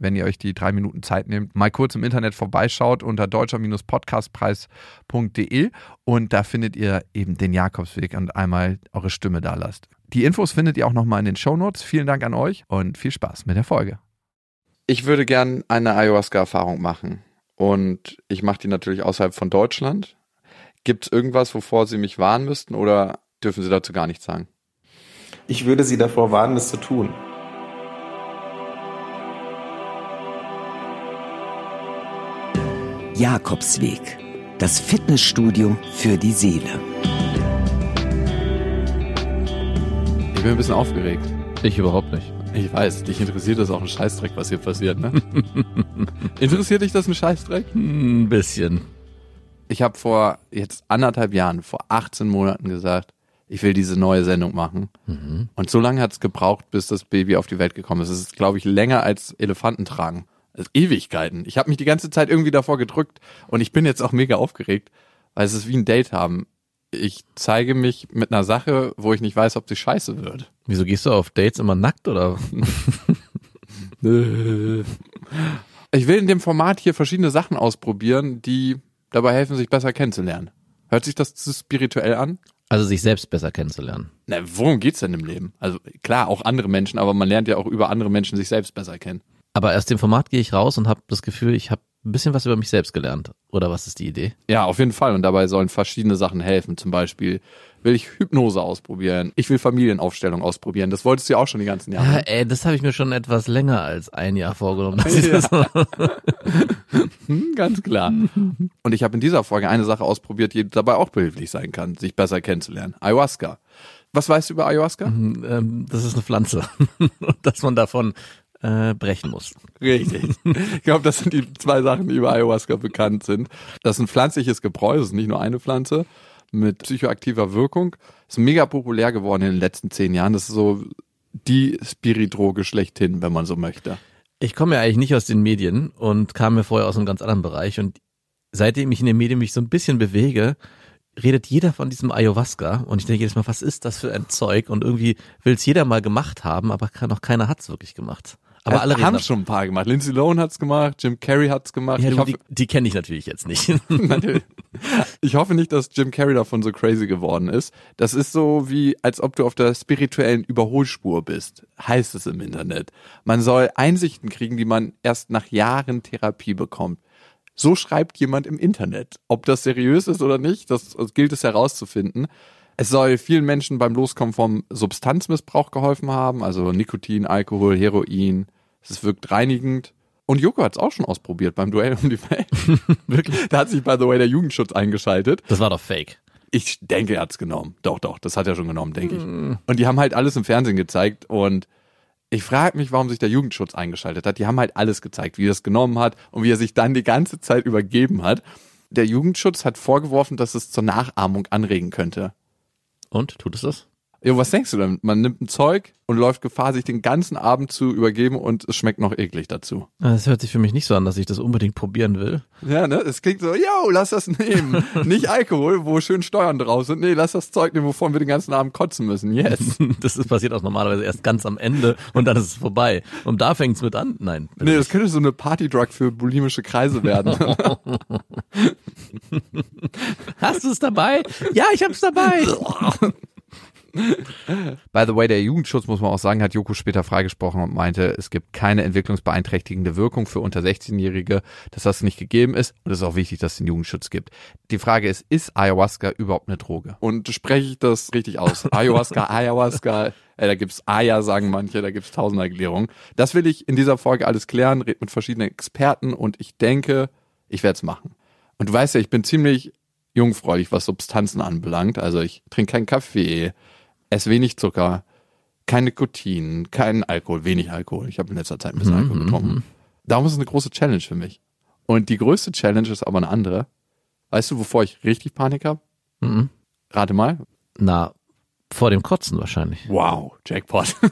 wenn ihr euch die drei Minuten Zeit nehmt, mal kurz im Internet vorbeischaut unter deutscher-podcastpreis.de und da findet ihr eben den Jakobsweg und einmal eure Stimme da lasst. Die Infos findet ihr auch nochmal in den Shownotes. Vielen Dank an euch und viel Spaß mit der Folge. Ich würde gern eine Ayahuasca-Erfahrung machen und ich mache die natürlich außerhalb von Deutschland. Gibt es irgendwas, wovor Sie mich warnen müssten oder dürfen Sie dazu gar nichts sagen? Ich würde Sie davor warnen, das zu tun. Jakobsweg, das Fitnessstudio für die Seele. Ich bin ein bisschen aufgeregt. Ich überhaupt nicht. Ich weiß, dich interessiert das auch ein Scheißdreck, was hier passiert, ne? interessiert dich das ein Scheißdreck? Ein bisschen. Ich habe vor jetzt anderthalb Jahren, vor 18 Monaten gesagt, ich will diese neue Sendung machen. Mhm. Und so lange hat es gebraucht, bis das Baby auf die Welt gekommen ist. Es ist, glaube ich, länger als Elefanten tragen. Ewigkeiten. Ich habe mich die ganze Zeit irgendwie davor gedrückt und ich bin jetzt auch mega aufgeregt, weil es ist wie ein Date haben. Ich zeige mich mit einer Sache, wo ich nicht weiß, ob sie scheiße wird. Wieso gehst du auf Dates immer nackt oder? ich will in dem Format hier verschiedene Sachen ausprobieren, die dabei helfen, sich besser kennenzulernen. Hört sich das zu spirituell an? Also sich selbst besser kennenzulernen. Na, worum geht's denn im Leben? Also klar, auch andere Menschen, aber man lernt ja auch über andere Menschen sich selbst besser kennen. Aber aus dem Format gehe ich raus und habe das Gefühl, ich habe ein bisschen was über mich selbst gelernt. Oder was ist die Idee? Ja, auf jeden Fall. Und dabei sollen verschiedene Sachen helfen. Zum Beispiel will ich Hypnose ausprobieren. Ich will Familienaufstellung ausprobieren. Das wolltest du ja auch schon die ganzen Jahre. Ja, ey, das habe ich mir schon etwas länger als ein Jahr vorgenommen. Ja. hm, ganz klar. Und ich habe in dieser Folge eine Sache ausprobiert, die dabei auch behilflich sein kann, sich besser kennenzulernen. Ayahuasca. Was weißt du über Ayahuasca? Ähm, das ist eine Pflanze. Dass man davon äh, brechen muss. Richtig. Ich glaube, das sind die zwei Sachen, die über Ayahuasca bekannt sind. Das ist ein pflanzliches Gebräu, das ist nicht nur eine Pflanze mit psychoaktiver Wirkung. Ist mega populär geworden in den letzten zehn Jahren. Das ist so die Spiritdroge schlechthin, wenn man so möchte. Ich komme ja eigentlich nicht aus den Medien und kam mir vorher aus einem ganz anderen Bereich und seitdem ich in den Medien mich so ein bisschen bewege, redet jeder von diesem Ayahuasca und ich denke jedes Mal, was ist das für ein Zeug? Und irgendwie will es jeder mal gemacht haben, aber noch keiner hat es wirklich gemacht. Aber ja, alle haben schon ein paar gemacht. Lindsay Lohan hat's gemacht, Jim Carrey hat's gemacht. Ja, du, hoffe, die, die kenne ich natürlich jetzt nicht. ich hoffe nicht, dass Jim Carrey davon so crazy geworden ist. Das ist so wie, als ob du auf der spirituellen Überholspur bist, heißt es im Internet. Man soll Einsichten kriegen, die man erst nach Jahren Therapie bekommt. So schreibt jemand im Internet. Ob das seriös ist oder nicht, das, das gilt es herauszufinden. Es soll vielen Menschen beim Loskommen vom Substanzmissbrauch geholfen haben, also Nikotin, Alkohol, Heroin. Es wirkt reinigend. Und Joko hat es auch schon ausprobiert beim Duell um die Welt. Wirklich? Da hat sich, by the way, der Jugendschutz eingeschaltet. Das war doch fake. Ich denke, er hat's genommen. Doch, doch, das hat er schon genommen, denke ich. Und die haben halt alles im Fernsehen gezeigt und ich frage mich, warum sich der Jugendschutz eingeschaltet hat. Die haben halt alles gezeigt, wie er es genommen hat und wie er sich dann die ganze Zeit übergeben hat. Der Jugendschutz hat vorgeworfen, dass es zur Nachahmung anregen könnte. Und tut es das? Jo, was denkst du denn? Man nimmt ein Zeug und läuft Gefahr, sich den ganzen Abend zu übergeben und es schmeckt noch eklig dazu. Das hört sich für mich nicht so an, dass ich das unbedingt probieren will. Ja, ne? Es klingt so, yo, lass das nehmen. nicht Alkohol, wo schön Steuern drauf sind. Nee, lass das Zeug nehmen, wovon wir den ganzen Abend kotzen müssen. Yes. das ist passiert auch normalerweise erst ganz am Ende und dann ist es vorbei. Und da fängt's mit an. Nein. Nee, das könnte so eine Partydrug für bulimische Kreise werden. Hast du es dabei? Ja, ich hab's dabei. By the way, der Jugendschutz, muss man auch sagen, hat Joko später freigesprochen und meinte, es gibt keine entwicklungsbeeinträchtigende Wirkung für unter 16-Jährige, dass das nicht gegeben ist. Und es ist auch wichtig, dass es den Jugendschutz gibt. Die Frage ist, ist Ayahuasca überhaupt eine Droge? Und spreche ich das richtig aus? Ayahuasca, Ayahuasca, äh, da gibt's Aya, sagen manche, da gibt's tausend Erklärungen. Das will ich in dieser Folge alles klären, red mit verschiedenen Experten und ich denke, ich werde es machen. Und du weißt ja, ich bin ziemlich jungfräulich, was Substanzen anbelangt. Also ich trinke keinen Kaffee, ess wenig Zucker, kein Nikotin, kein Alkohol, wenig Alkohol. Ich habe in letzter Zeit ein bisschen Alkohol getrunken. Darum ist es eine große Challenge für mich. Und die größte Challenge ist aber eine andere. Weißt du, wovor ich richtig Panik habe? Mhm. Rate mal. Na, Vor dem Kotzen wahrscheinlich. Wow, Jackpot.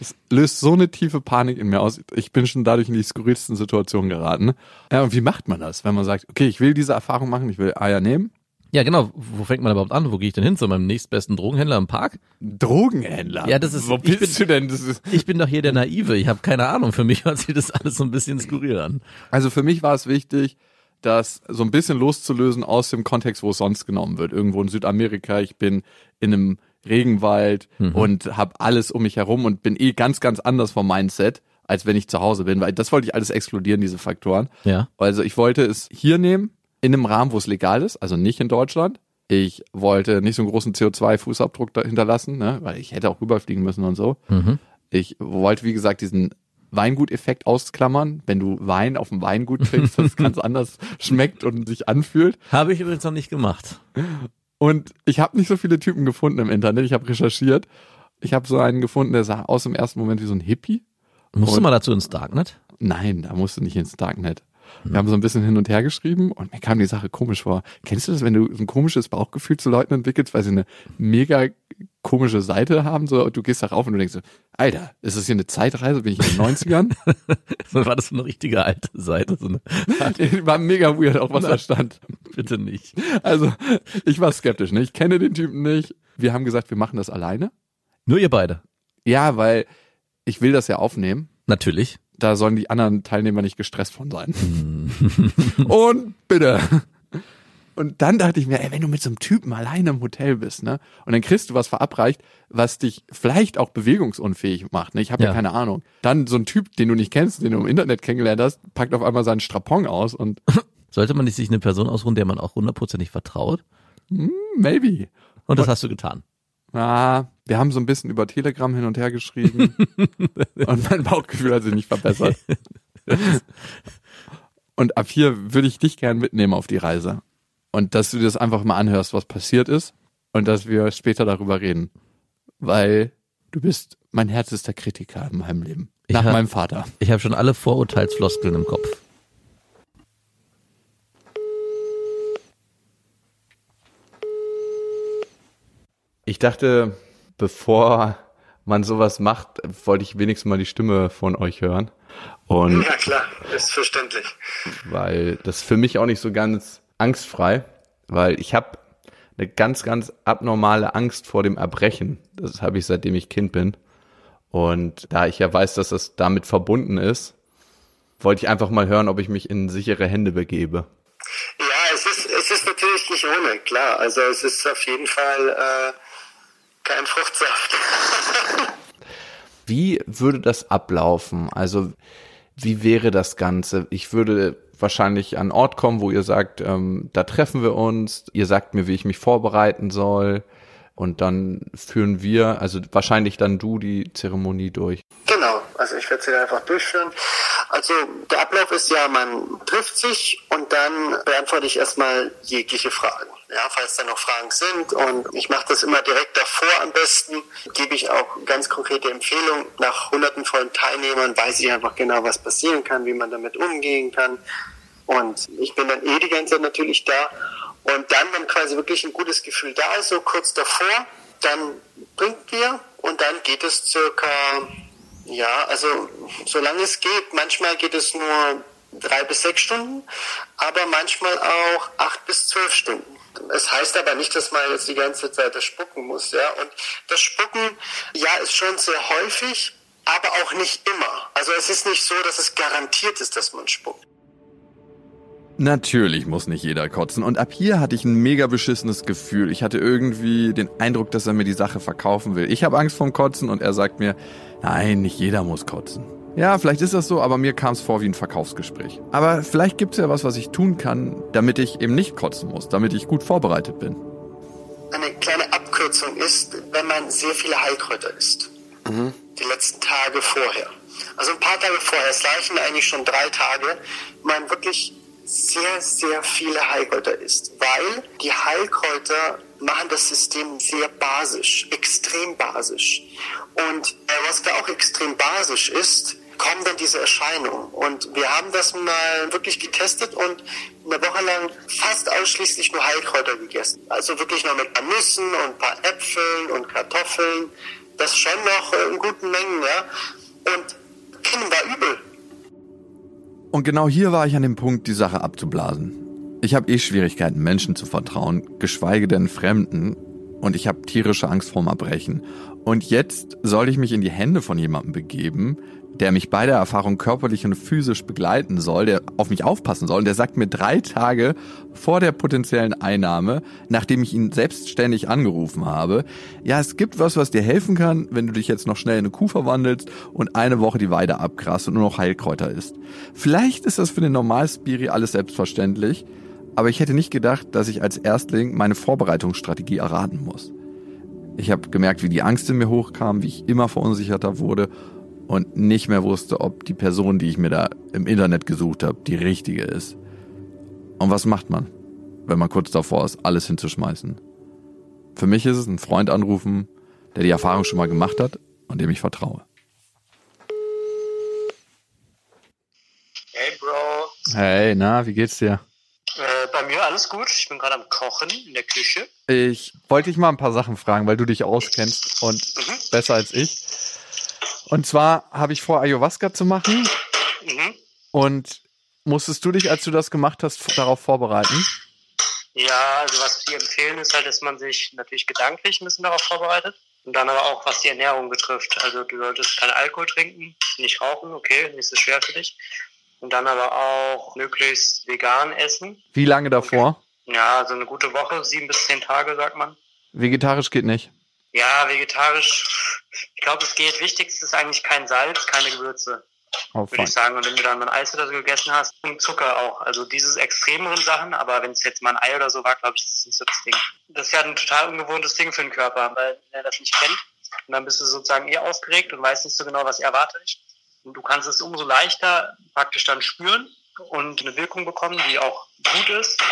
Es löst so eine tiefe Panik in mir aus. Ich bin schon dadurch in die skurrilsten Situationen geraten. Ja, und wie macht man das, wenn man sagt, okay, ich will diese Erfahrung machen, ich will Eier nehmen? Ja, genau. Wo fängt man überhaupt an? Wo gehe ich denn hin? Zu meinem nächstbesten Drogenhändler im Park? Drogenhändler? Ja, das ist- Wo bist bin- du denn? Das ist, Ich bin doch hier der Naive. Ich habe keine Ahnung. Für mich hört sich das alles so ein bisschen skurril an. also für mich war es wichtig, das so ein bisschen loszulösen aus dem Kontext, wo es sonst genommen wird. Irgendwo in Südamerika, ich bin in einem Regenwald und habe alles um mich herum und bin eh ganz, ganz anders vom Mindset, als wenn ich zu Hause bin, weil das wollte ich alles exkludieren, diese Faktoren. Ja. Also ich wollte es hier nehmen, in einem Rahmen, wo es legal ist, also nicht in Deutschland. Ich wollte nicht so einen großen CO2-Fußabdruck da hinterlassen, ne, weil ich hätte auch rüberfliegen müssen und so. Mhm. Ich wollte, wie gesagt, diesen Weinguteffekt ausklammern. Wenn du Wein auf dem Weingut trinkst, das ganz anders schmeckt und sich anfühlt. Habe ich übrigens noch nicht gemacht. Und ich habe nicht so viele Typen gefunden im Internet. Ich habe recherchiert. Ich habe so einen gefunden, der sah aus im ersten Moment wie so ein Hippie. Musst du Und- mal dazu ins Darknet? Nein, da musst du nicht ins Darknet. Wir haben so ein bisschen hin und her geschrieben und mir kam die Sache komisch vor. Kennst du das, wenn du so ein komisches Bauchgefühl zu Leuten entwickelst, weil sie eine mega komische Seite haben? So, du gehst da rauf und du denkst so, Alter, ist das hier eine Zeitreise? Bin ich in den 90ern? War das so eine richtige alte Seite? So War mega weird, auch was da stand. bitte nicht. Also, ich war skeptisch, ne? Ich kenne den Typen nicht. Wir haben gesagt, wir machen das alleine. Nur ihr beide. Ja, weil ich will das ja aufnehmen. Natürlich. Da sollen die anderen Teilnehmer nicht gestresst von sein. und bitte. Und dann dachte ich mir, ey, wenn du mit so einem Typen alleine im Hotel bist, ne, und dann kriegst du was verabreicht, was dich vielleicht auch bewegungsunfähig macht, ne, ich habe ja. Ja. keine Ahnung. Dann so ein Typ, den du nicht kennst, den du im Internet kennengelernt hast, packt auf einmal seinen Strapon aus und Sollte man nicht sich eine Person ausruhen, der man auch hundertprozentig vertraut? maybe. Und das hast du getan. Ah, wir haben so ein bisschen über Telegram hin und her geschrieben und mein Bauchgefühl hat sich nicht verbessert. Und ab hier würde ich dich gern mitnehmen auf die Reise. Und dass du dir das einfach mal anhörst, was passiert ist und dass wir später darüber reden. Weil du bist mein härtester Kritiker in meinem Leben. Ich Nach hab- meinem Vater. Ich habe schon alle Vorurteilsfloskeln im Kopf. Ich dachte, bevor man sowas macht, wollte ich wenigstens mal die Stimme von euch hören. Und Ja klar, ist verständlich. weil das für mich auch nicht so ganz angstfrei, weil ich habe eine ganz, ganz abnormale Angst vor dem Erbrechen. Das habe ich seitdem ich Kind bin. Und da ich ja weiß, dass das damit verbunden ist, wollte ich einfach mal hören, ob ich mich in sichere Hände begebe. Ja, es ist, es ist natürlich nicht ohne, klar. Also es ist auf jeden Fall äh, kein Fruchtsaft. Wie würde das ablaufen? Also wie wäre das Ganze? Ich würde wahrscheinlich an einen Ort kommen, wo ihr sagt, ähm, da treffen wir uns. Ihr sagt mir, wie ich mich vorbereiten soll. Und dann führen wir, also wahrscheinlich dann du die Zeremonie durch. Genau, also ich werde sie dann einfach durchführen. Also der Ablauf ist ja, man trifft sich und dann beantworte ich erstmal jegliche Fragen. Ja, falls da noch Fragen sind und ich mache das immer direkt davor am besten, gebe ich auch ganz konkrete Empfehlungen. Nach hunderten von Teilnehmern weiß ich einfach genau, was passieren kann, wie man damit umgehen kann. Und ich bin dann eh die ganze Zeit natürlich da. Und dann, wenn quasi wirklich ein gutes Gefühl da ist, so kurz davor, dann trinken wir und dann geht es circa, ja, also solange es geht, manchmal geht es nur drei bis sechs Stunden, aber manchmal auch acht bis zwölf Stunden. Es heißt aber nicht, dass man jetzt die ganze Zeit das spucken muss, ja. Und das Spucken, ja, ist schon sehr häufig, aber auch nicht immer. Also es ist nicht so, dass es garantiert ist, dass man spuckt. Natürlich muss nicht jeder kotzen. Und ab hier hatte ich ein mega beschissenes Gefühl. Ich hatte irgendwie den Eindruck, dass er mir die Sache verkaufen will. Ich habe Angst vorm Kotzen und er sagt mir, nein, nicht jeder muss kotzen. Ja, vielleicht ist das so, aber mir kam es vor wie ein Verkaufsgespräch. Aber vielleicht gibt es ja was, was ich tun kann, damit ich eben nicht kotzen muss, damit ich gut vorbereitet bin. Eine kleine Abkürzung ist, wenn man sehr viele Heilkräuter isst. Die letzten Tage vorher. Also ein paar Tage vorher, es reichen eigentlich schon drei Tage, man wirklich sehr, sehr viele Heilkräuter isst. Weil die Heilkräuter machen das System sehr basisch, extrem basisch. Und äh, was da auch extrem basisch ist, kommen denn diese Erscheinungen? Und wir haben das mal wirklich getestet und eine Woche lang fast ausschließlich nur Heilkräuter gegessen. Also wirklich noch mit ein paar Nüssen und ein paar Äpfeln und Kartoffeln. Das schon noch in guten Mengen, ja. Und Kindern war übel. Und genau hier war ich an dem Punkt, die Sache abzublasen. Ich habe eh Schwierigkeiten, Menschen zu vertrauen, geschweige denn Fremden. Und ich habe tierische Angst vorm Erbrechen. Und jetzt soll ich mich in die Hände von jemandem begeben, der mich bei der Erfahrung körperlich und physisch begleiten soll, der auf mich aufpassen soll. Und der sagt mir drei Tage vor der potenziellen Einnahme, nachdem ich ihn selbstständig angerufen habe, ja, es gibt was, was dir helfen kann, wenn du dich jetzt noch schnell in eine Kuh verwandelst und eine Woche die Weide abgrast und nur noch Heilkräuter isst. Vielleicht ist das für den Normalspiri alles selbstverständlich, aber ich hätte nicht gedacht, dass ich als Erstling meine Vorbereitungsstrategie erraten muss. Ich habe gemerkt, wie die Angst in mir hochkam, wie ich immer verunsicherter wurde und nicht mehr wusste, ob die Person, die ich mir da im Internet gesucht habe, die richtige ist. Und was macht man, wenn man kurz davor ist, alles hinzuschmeißen? Für mich ist es ein Freund anrufen, der die Erfahrung schon mal gemacht hat und dem ich vertraue. Hey Bro. Hey, na, wie geht's dir? Äh, bei mir alles gut. Ich bin gerade am Kochen in der Küche. Ich wollte dich mal ein paar Sachen fragen, weil du dich auskennst und Mhm. besser als ich. Und zwar habe ich vor, Ayahuasca zu machen. Mhm. Und musstest du dich, als du das gemacht hast, darauf vorbereiten? Ja, also was wir empfehlen ist halt, dass man sich natürlich gedanklich ein bisschen darauf vorbereitet. Und dann aber auch, was die Ernährung betrifft. Also du solltest keinen Alkohol trinken, nicht rauchen, okay, nicht so schwer für dich. Und dann aber auch möglichst vegan essen. Wie lange davor? Ja, so eine gute Woche, sieben bis zehn Tage, sagt man. Vegetarisch geht nicht. Ja, vegetarisch, ich glaube, es geht. Wichtigste ist eigentlich kein Salz, keine Gewürze. Oh, würde ich sagen. Und wenn du dann ein Eis oder so gegessen hast, und Zucker auch. Also diese extremeren Sachen, aber wenn es jetzt mal ein Ei oder so war, glaube ich, ist das nicht so das Ding. Das ist ja ein total ungewohntes Ding für den Körper, weil er das nicht kennt. Und dann bist du sozusagen eh aufgeregt und weißt nicht so genau, was erwartet dich. Und du kannst es umso leichter praktisch dann spüren und eine Wirkung bekommen, die auch gut ist,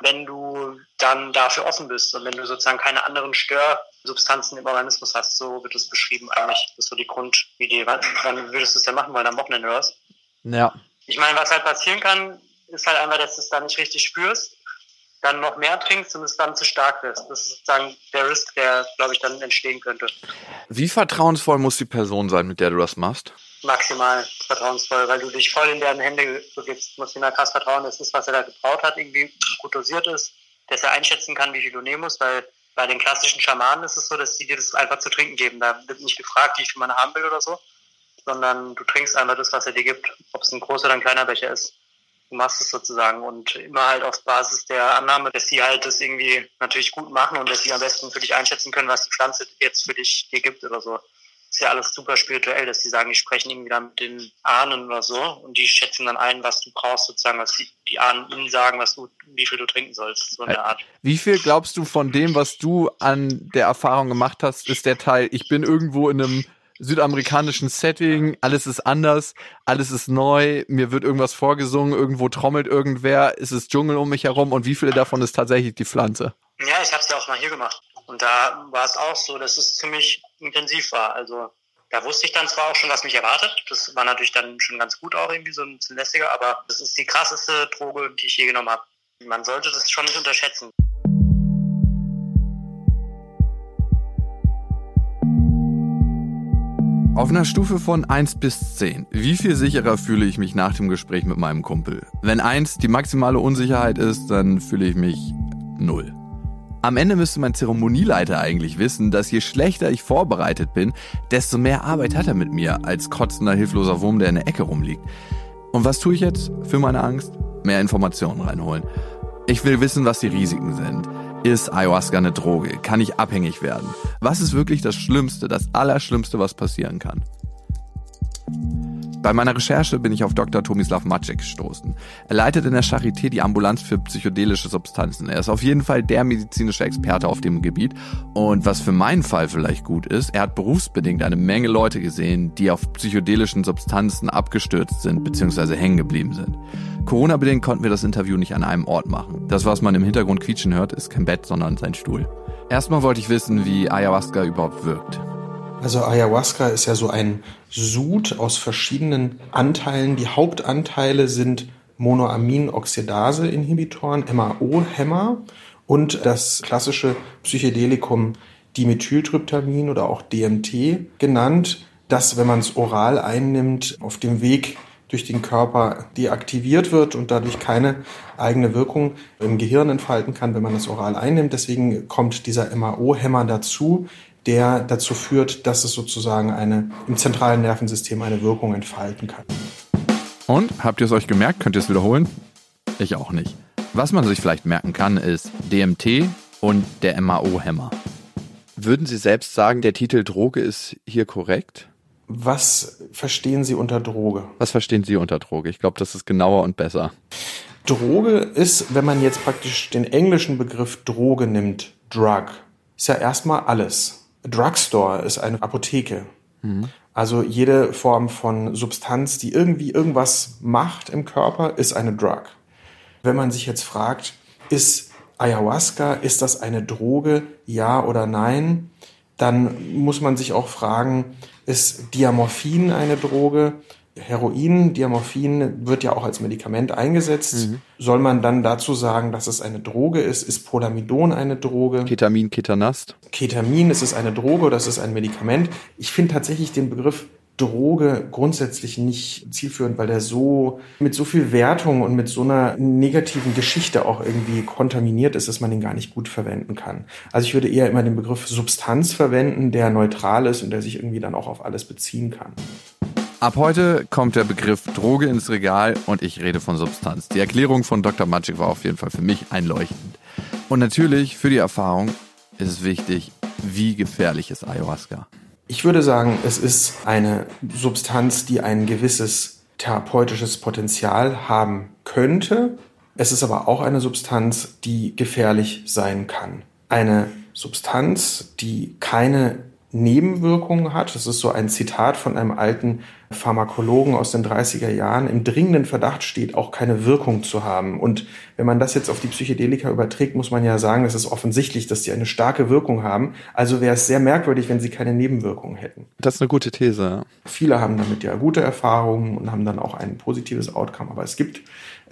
wenn du dann dafür offen bist und wenn du sozusagen keine anderen Störsubstanzen im Organismus hast. So wird es beschrieben eigentlich. Das ist so die Grundidee. Wann, wann würdest du es denn machen wollen? Am Wochenende oder was? Ja. Ich meine, was halt passieren kann, ist halt einfach, dass du es dann nicht richtig spürst, dann noch mehr trinkst und es dann zu stark wirst. Das ist sozusagen der Risk, der, glaube ich, dann entstehen könnte. Wie vertrauensvoll muss die Person sein, mit der du das machst? Maximal vertrauensvoll, weil du dich voll in deren Hände begibst. Du musst ihm da krass vertrauen, dass das, was er da gebraut hat, irgendwie gut dosiert ist, dass er einschätzen kann, wie viel du nehmen musst, weil bei den klassischen Schamanen ist es so, dass die dir das einfach zu trinken geben. Da wird nicht gefragt, wie viel man haben will oder so, sondern du trinkst einfach das, was er dir gibt, ob es ein großer oder ein kleiner Becher ist. Du machst es sozusagen und immer halt auf Basis der Annahme, dass sie halt das irgendwie natürlich gut machen und dass sie am besten für dich einschätzen können, was die Pflanze jetzt für dich dir gibt oder so. Ist ja alles super spirituell, dass die sagen, die sprechen irgendwie dann mit den Ahnen oder so und die schätzen dann ein, was du brauchst sozusagen, was die, die Ahnen ihnen sagen, was du, wie viel du trinken sollst, so in der Art. Wie viel glaubst du von dem, was du an der Erfahrung gemacht hast, ist der Teil, ich bin irgendwo in einem südamerikanischen Setting, alles ist anders, alles ist neu, mir wird irgendwas vorgesungen, irgendwo trommelt irgendwer, es ist Dschungel um mich herum und wie viele davon ist tatsächlich die Pflanze? Ja, ich habe es ja auch mal hier gemacht. Und da war es auch so, dass es ziemlich intensiv war. Also da wusste ich dann zwar auch schon, was mich erwartet. Das war natürlich dann schon ganz gut auch irgendwie so ein bisschen lässiger, aber das ist die krasseste Droge, die ich je genommen habe. Man sollte das schon nicht unterschätzen. Auf einer Stufe von 1 bis 10, wie viel sicherer fühle ich mich nach dem Gespräch mit meinem Kumpel? Wenn 1 die maximale Unsicherheit ist, dann fühle ich mich 0. Am Ende müsste mein Zeremonieleiter eigentlich wissen, dass je schlechter ich vorbereitet bin, desto mehr Arbeit hat er mit mir als kotzender, hilfloser Wurm, der in der Ecke rumliegt. Und was tue ich jetzt für meine Angst? Mehr Informationen reinholen. Ich will wissen, was die Risiken sind. Ist Ayahuasca eine Droge? Kann ich abhängig werden? Was ist wirklich das Schlimmste, das Allerschlimmste, was passieren kann? Bei meiner Recherche bin ich auf Dr. Tomislav Maciek gestoßen. Er leitet in der Charité die Ambulanz für psychedelische Substanzen. Er ist auf jeden Fall der medizinische Experte auf dem Gebiet. Und was für meinen Fall vielleicht gut ist, er hat berufsbedingt eine Menge Leute gesehen, die auf psychedelischen Substanzen abgestürzt sind bzw. hängen geblieben sind. Corona-bedingt konnten wir das Interview nicht an einem Ort machen. Das, was man im Hintergrund quietschen hört, ist kein Bett, sondern sein Stuhl. Erstmal wollte ich wissen, wie Ayahuasca überhaupt wirkt. Also Ayahuasca ist ja so ein Sud aus verschiedenen Anteilen. Die Hauptanteile sind Monoamin-Oxidase-Inhibitoren, MAO-Hämmer und das klassische Psychedelikum Dimethyltryptamin oder auch DMT genannt, das, wenn man es oral einnimmt, auf dem Weg durch den Körper deaktiviert wird und dadurch keine eigene Wirkung im Gehirn entfalten kann, wenn man es oral einnimmt. Deswegen kommt dieser MAO-Hämmer dazu, der dazu führt, dass es sozusagen eine, im zentralen Nervensystem eine Wirkung entfalten kann. Und habt ihr es euch gemerkt? Könnt ihr es wiederholen? Ich auch nicht. Was man sich vielleicht merken kann, ist DMT und der MAO-Hämmer. Würden Sie selbst sagen, der Titel Droge ist hier korrekt? Was verstehen Sie unter Droge? Was verstehen Sie unter Droge? Ich glaube, das ist genauer und besser. Droge ist, wenn man jetzt praktisch den englischen Begriff Droge nimmt, Drug, ist ja erstmal alles. Drugstore ist eine Apotheke. Mhm. Also jede Form von Substanz, die irgendwie irgendwas macht im Körper, ist eine Drug. Wenn man sich jetzt fragt, ist Ayahuasca, ist das eine Droge, ja oder nein? Dann muss man sich auch fragen, ist Diamorphin eine Droge? Heroin, Diamorphin wird ja auch als Medikament eingesetzt. Mhm. Soll man dann dazu sagen, dass es eine Droge ist? Ist Polamidon eine Droge? Ketamin, Ketanast? Ketamin, ist es eine Droge oder ist es ein Medikament? Ich finde tatsächlich den Begriff Droge grundsätzlich nicht zielführend, weil der so mit so viel Wertung und mit so einer negativen Geschichte auch irgendwie kontaminiert ist, dass man den gar nicht gut verwenden kann. Also ich würde eher immer den Begriff Substanz verwenden, der neutral ist und der sich irgendwie dann auch auf alles beziehen kann. Ab heute kommt der Begriff Droge ins Regal und ich rede von Substanz. Die Erklärung von Dr. Magic war auf jeden Fall für mich einleuchtend. Und natürlich für die Erfahrung ist es wichtig, wie gefährlich ist Ayahuasca. Ich würde sagen, es ist eine Substanz, die ein gewisses therapeutisches Potenzial haben könnte. Es ist aber auch eine Substanz, die gefährlich sein kann. Eine Substanz, die keine Nebenwirkungen hat. Das ist so ein Zitat von einem alten Pharmakologen aus den 30er Jahren. Im dringenden Verdacht steht, auch keine Wirkung zu haben. Und wenn man das jetzt auf die Psychedelika überträgt, muss man ja sagen, es ist offensichtlich, dass die eine starke Wirkung haben. Also wäre es sehr merkwürdig, wenn sie keine Nebenwirkungen hätten. Das ist eine gute These. Viele haben damit ja gute Erfahrungen und haben dann auch ein positives Outcome. Aber es gibt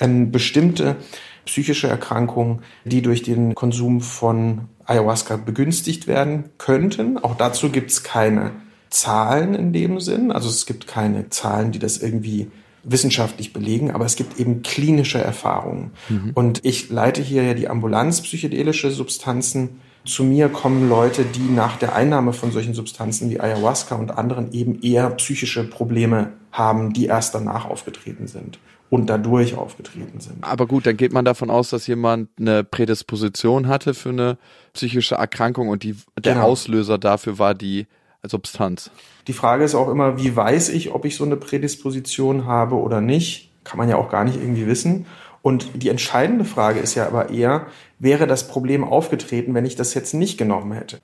ähm, bestimmte psychische Erkrankungen, die durch den Konsum von Ayahuasca begünstigt werden könnten. Auch dazu gibt es keine Zahlen in dem Sinn. Also es gibt keine Zahlen, die das irgendwie wissenschaftlich belegen, aber es gibt eben klinische Erfahrungen. Mhm. Und ich leite hier ja die Ambulanz psychedelische Substanzen. Zu mir kommen Leute, die nach der Einnahme von solchen Substanzen wie Ayahuasca und anderen eben eher psychische Probleme haben, die erst danach aufgetreten sind und dadurch aufgetreten sind. Aber gut, dann geht man davon aus, dass jemand eine Prädisposition hatte für eine psychische Erkrankung und die, der genau. Auslöser dafür war die Substanz. Die Frage ist auch immer, wie weiß ich, ob ich so eine Prädisposition habe oder nicht? Kann man ja auch gar nicht irgendwie wissen. Und die entscheidende Frage ist ja aber eher, wäre das Problem aufgetreten, wenn ich das jetzt nicht genommen hätte?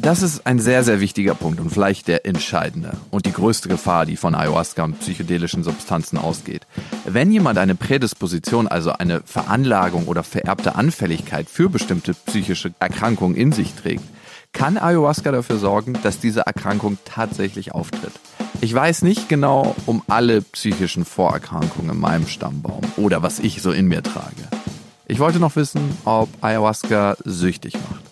Das ist ein sehr, sehr wichtiger Punkt und vielleicht der entscheidende und die größte Gefahr, die von Ayahuasca und psychedelischen Substanzen ausgeht. Wenn jemand eine Prädisposition, also eine Veranlagung oder vererbte Anfälligkeit für bestimmte psychische Erkrankungen in sich trägt, kann Ayahuasca dafür sorgen, dass diese Erkrankung tatsächlich auftritt. Ich weiß nicht genau um alle psychischen Vorerkrankungen in meinem Stammbaum oder was ich so in mir trage. Ich wollte noch wissen, ob Ayahuasca süchtig macht.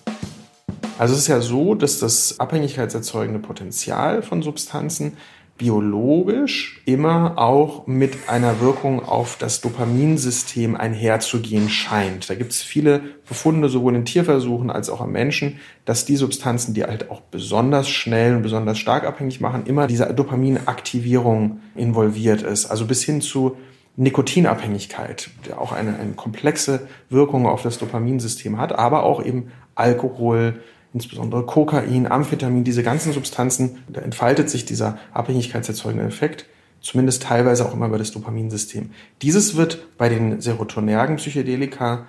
Also es ist ja so, dass das abhängigkeitserzeugende Potenzial von Substanzen biologisch immer auch mit einer Wirkung auf das Dopaminsystem einherzugehen scheint. Da gibt es viele Befunde, sowohl in Tierversuchen als auch am Menschen, dass die Substanzen, die halt auch besonders schnell und besonders stark abhängig machen, immer diese Dopaminaktivierung involviert ist. Also bis hin zu Nikotinabhängigkeit, der auch eine, eine komplexe Wirkung auf das Dopaminsystem hat, aber auch eben Alkohol, insbesondere Kokain, Amphetamin, diese ganzen Substanzen, da entfaltet sich dieser abhängigkeitserzeugende Effekt, zumindest teilweise auch immer über das Dopaminsystem. Dieses wird bei den serotonergen Psychedelika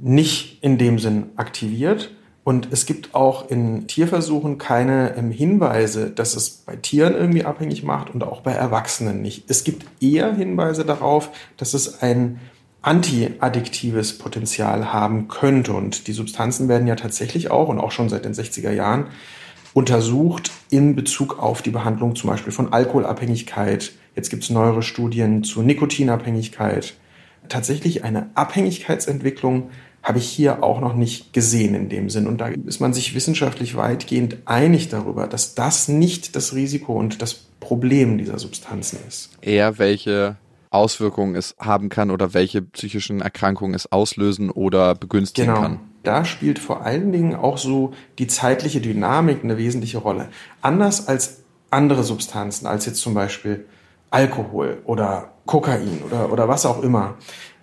nicht in dem Sinn aktiviert. Und es gibt auch in Tierversuchen keine ähm, Hinweise, dass es bei Tieren irgendwie abhängig macht und auch bei Erwachsenen nicht. Es gibt eher Hinweise darauf, dass es ein antiaddiktives Potenzial haben könnte. Und die Substanzen werden ja tatsächlich auch und auch schon seit den 60er Jahren untersucht in Bezug auf die Behandlung zum Beispiel von Alkoholabhängigkeit. Jetzt gibt es neuere Studien zu Nikotinabhängigkeit. Tatsächlich eine Abhängigkeitsentwicklung habe ich hier auch noch nicht gesehen in dem Sinn. Und da ist man sich wissenschaftlich weitgehend einig darüber, dass das nicht das Risiko und das Problem dieser Substanzen ist. Eher welche Auswirkungen es haben kann oder welche psychischen Erkrankungen es auslösen oder begünstigen genau. kann. Da spielt vor allen Dingen auch so die zeitliche Dynamik eine wesentliche Rolle. Anders als andere Substanzen, als jetzt zum Beispiel Alkohol oder Kokain oder, oder was auch immer.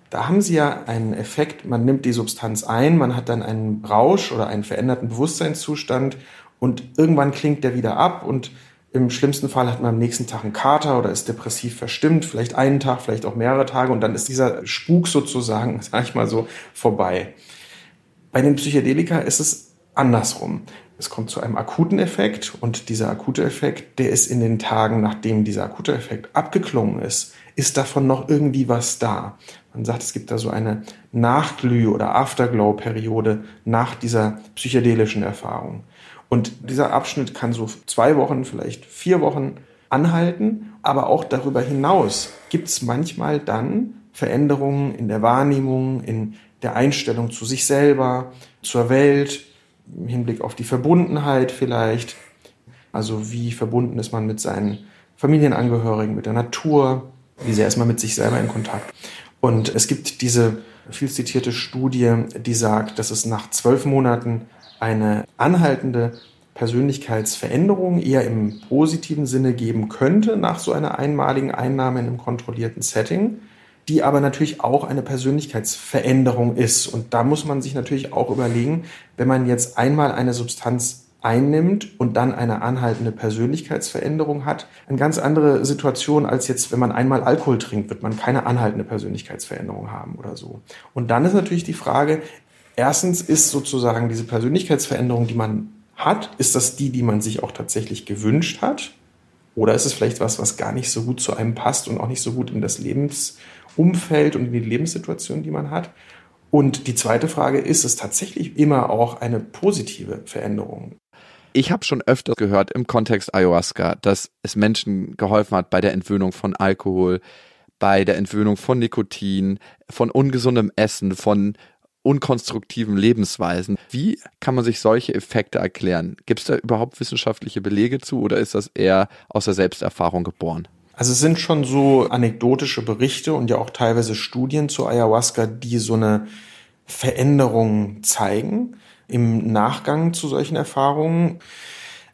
Da haben sie ja einen Effekt, man nimmt die Substanz ein, man hat dann einen Rausch oder einen veränderten Bewusstseinszustand und irgendwann klingt der wieder ab und im schlimmsten Fall hat man am nächsten Tag einen Kater oder ist depressiv verstimmt, vielleicht einen Tag, vielleicht auch mehrere Tage und dann ist dieser Spuk sozusagen, sag ich mal so, vorbei. Bei den Psychedelika ist es andersrum. Es kommt zu einem akuten Effekt und dieser akute Effekt, der ist in den Tagen, nachdem dieser akute Effekt abgeklungen ist, ist davon noch irgendwie was da. Man sagt, es gibt da so eine Nachglüh- oder Afterglow-Periode nach dieser psychedelischen Erfahrung. Und dieser Abschnitt kann so zwei Wochen, vielleicht vier Wochen anhalten, aber auch darüber hinaus gibt es manchmal dann Veränderungen in der Wahrnehmung, in der Einstellung zu sich selber, zur Welt, im Hinblick auf die Verbundenheit vielleicht. Also wie verbunden ist man mit seinen Familienangehörigen, mit der Natur, wie sehr ist man mit sich selber in Kontakt. Und es gibt diese viel zitierte Studie, die sagt, dass es nach zwölf Monaten eine anhaltende Persönlichkeitsveränderung eher im positiven Sinne geben könnte nach so einer einmaligen Einnahme in einem kontrollierten Setting, die aber natürlich auch eine Persönlichkeitsveränderung ist. Und da muss man sich natürlich auch überlegen, wenn man jetzt einmal eine Substanz einnimmt und dann eine anhaltende Persönlichkeitsveränderung hat, eine ganz andere Situation als jetzt, wenn man einmal Alkohol trinkt, wird man keine anhaltende Persönlichkeitsveränderung haben oder so. Und dann ist natürlich die Frage, erstens ist sozusagen diese Persönlichkeitsveränderung, die man hat, ist das die, die man sich auch tatsächlich gewünscht hat? Oder ist es vielleicht was, was gar nicht so gut zu einem passt und auch nicht so gut in das Lebensumfeld und in die Lebenssituation, die man hat? Und die zweite Frage, ist es tatsächlich immer auch eine positive Veränderung? Ich habe schon öfter gehört im Kontext Ayahuasca, dass es Menschen geholfen hat bei der Entwöhnung von Alkohol, bei der Entwöhnung von Nikotin, von ungesundem Essen, von unkonstruktiven Lebensweisen. Wie kann man sich solche Effekte erklären? Gibt es da überhaupt wissenschaftliche Belege zu oder ist das eher aus der Selbsterfahrung geboren? Also es sind schon so anekdotische Berichte und ja auch teilweise Studien zu Ayahuasca, die so eine Veränderung zeigen im Nachgang zu solchen Erfahrungen.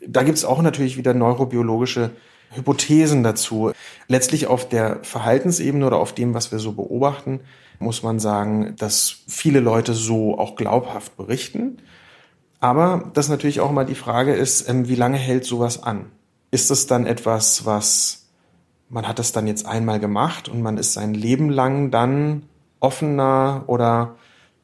Da gibt es auch natürlich wieder neurobiologische Hypothesen dazu. Letztlich auf der Verhaltensebene oder auf dem, was wir so beobachten, muss man sagen, dass viele Leute so auch glaubhaft berichten. Aber dass natürlich auch immer die Frage ist, ähm, wie lange hält sowas an? Ist es dann etwas, was man hat das dann jetzt einmal gemacht und man ist sein Leben lang dann offener oder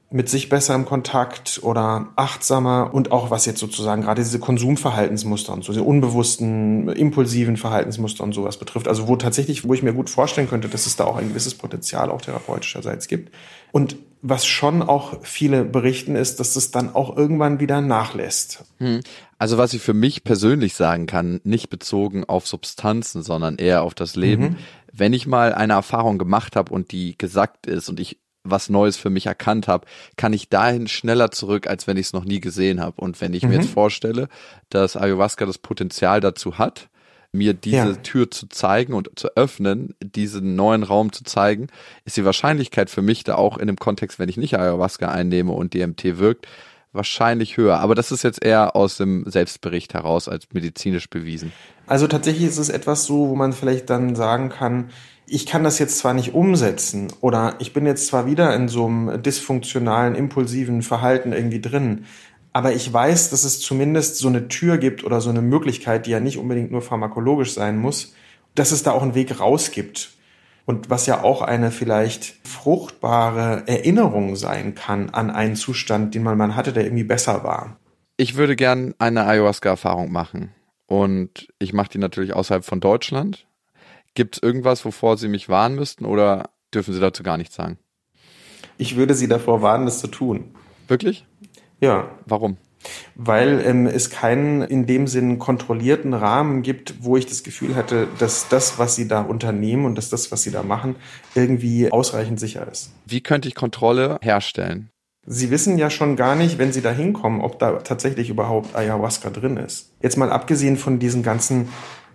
mit sich besser im Kontakt oder achtsamer und auch was jetzt sozusagen gerade diese Konsumverhaltensmuster und so, diese unbewussten, impulsiven Verhaltensmuster und sowas betrifft. Also wo tatsächlich, wo ich mir gut vorstellen könnte, dass es da auch ein gewisses Potenzial auch therapeutischerseits gibt. Und was schon auch viele berichten, ist, dass es dann auch irgendwann wieder nachlässt. Hm. Also was ich für mich persönlich sagen kann, nicht bezogen auf Substanzen, sondern eher auf das Leben. Mhm. Wenn ich mal eine Erfahrung gemacht habe und die gesagt ist und ich was Neues für mich erkannt habe, kann ich dahin schneller zurück, als wenn ich es noch nie gesehen habe. Und wenn ich mhm. mir jetzt vorstelle, dass Ayahuasca das Potenzial dazu hat, mir diese ja. Tür zu zeigen und zu öffnen, diesen neuen Raum zu zeigen, ist die Wahrscheinlichkeit für mich da auch in dem Kontext, wenn ich nicht Ayahuasca einnehme und DMT wirkt, wahrscheinlich höher. Aber das ist jetzt eher aus dem Selbstbericht heraus als medizinisch bewiesen. Also tatsächlich ist es etwas so, wo man vielleicht dann sagen kann, ich kann das jetzt zwar nicht umsetzen oder ich bin jetzt zwar wieder in so einem dysfunktionalen, impulsiven Verhalten irgendwie drin, aber ich weiß, dass es zumindest so eine Tür gibt oder so eine Möglichkeit, die ja nicht unbedingt nur pharmakologisch sein muss, dass es da auch einen Weg raus gibt. Und was ja auch eine vielleicht fruchtbare Erinnerung sein kann an einen Zustand, den man mal hatte, der irgendwie besser war. Ich würde gern eine Ayahuasca-Erfahrung machen. Und ich mache die natürlich außerhalb von Deutschland. Gibt es irgendwas, wovor Sie mich warnen müssten oder dürfen Sie dazu gar nichts sagen? Ich würde Sie davor warnen, das zu tun. Wirklich? Ja. Warum? weil ähm, es keinen in dem Sinn kontrollierten Rahmen gibt, wo ich das Gefühl hatte, dass das, was sie da unternehmen und dass das, was sie da machen, irgendwie ausreichend sicher ist. Wie könnte ich Kontrolle herstellen? Sie wissen ja schon gar nicht, wenn Sie da hinkommen, ob da tatsächlich überhaupt Ayahuasca drin ist. Jetzt mal abgesehen von diesen ganzen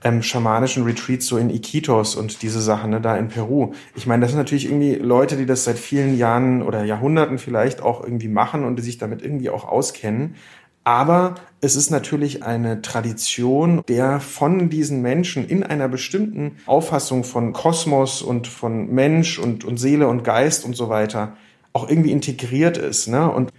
ähm, schamanischen Retreats so in Iquitos und diese Sachen ne, da in Peru. Ich meine, das sind natürlich irgendwie Leute, die das seit vielen Jahren oder Jahrhunderten vielleicht auch irgendwie machen und die sich damit irgendwie auch auskennen. Aber es ist natürlich eine Tradition, der von diesen Menschen in einer bestimmten Auffassung von Kosmos und von Mensch und, und Seele und Geist und so weiter auch irgendwie integriert ist. Ne? Und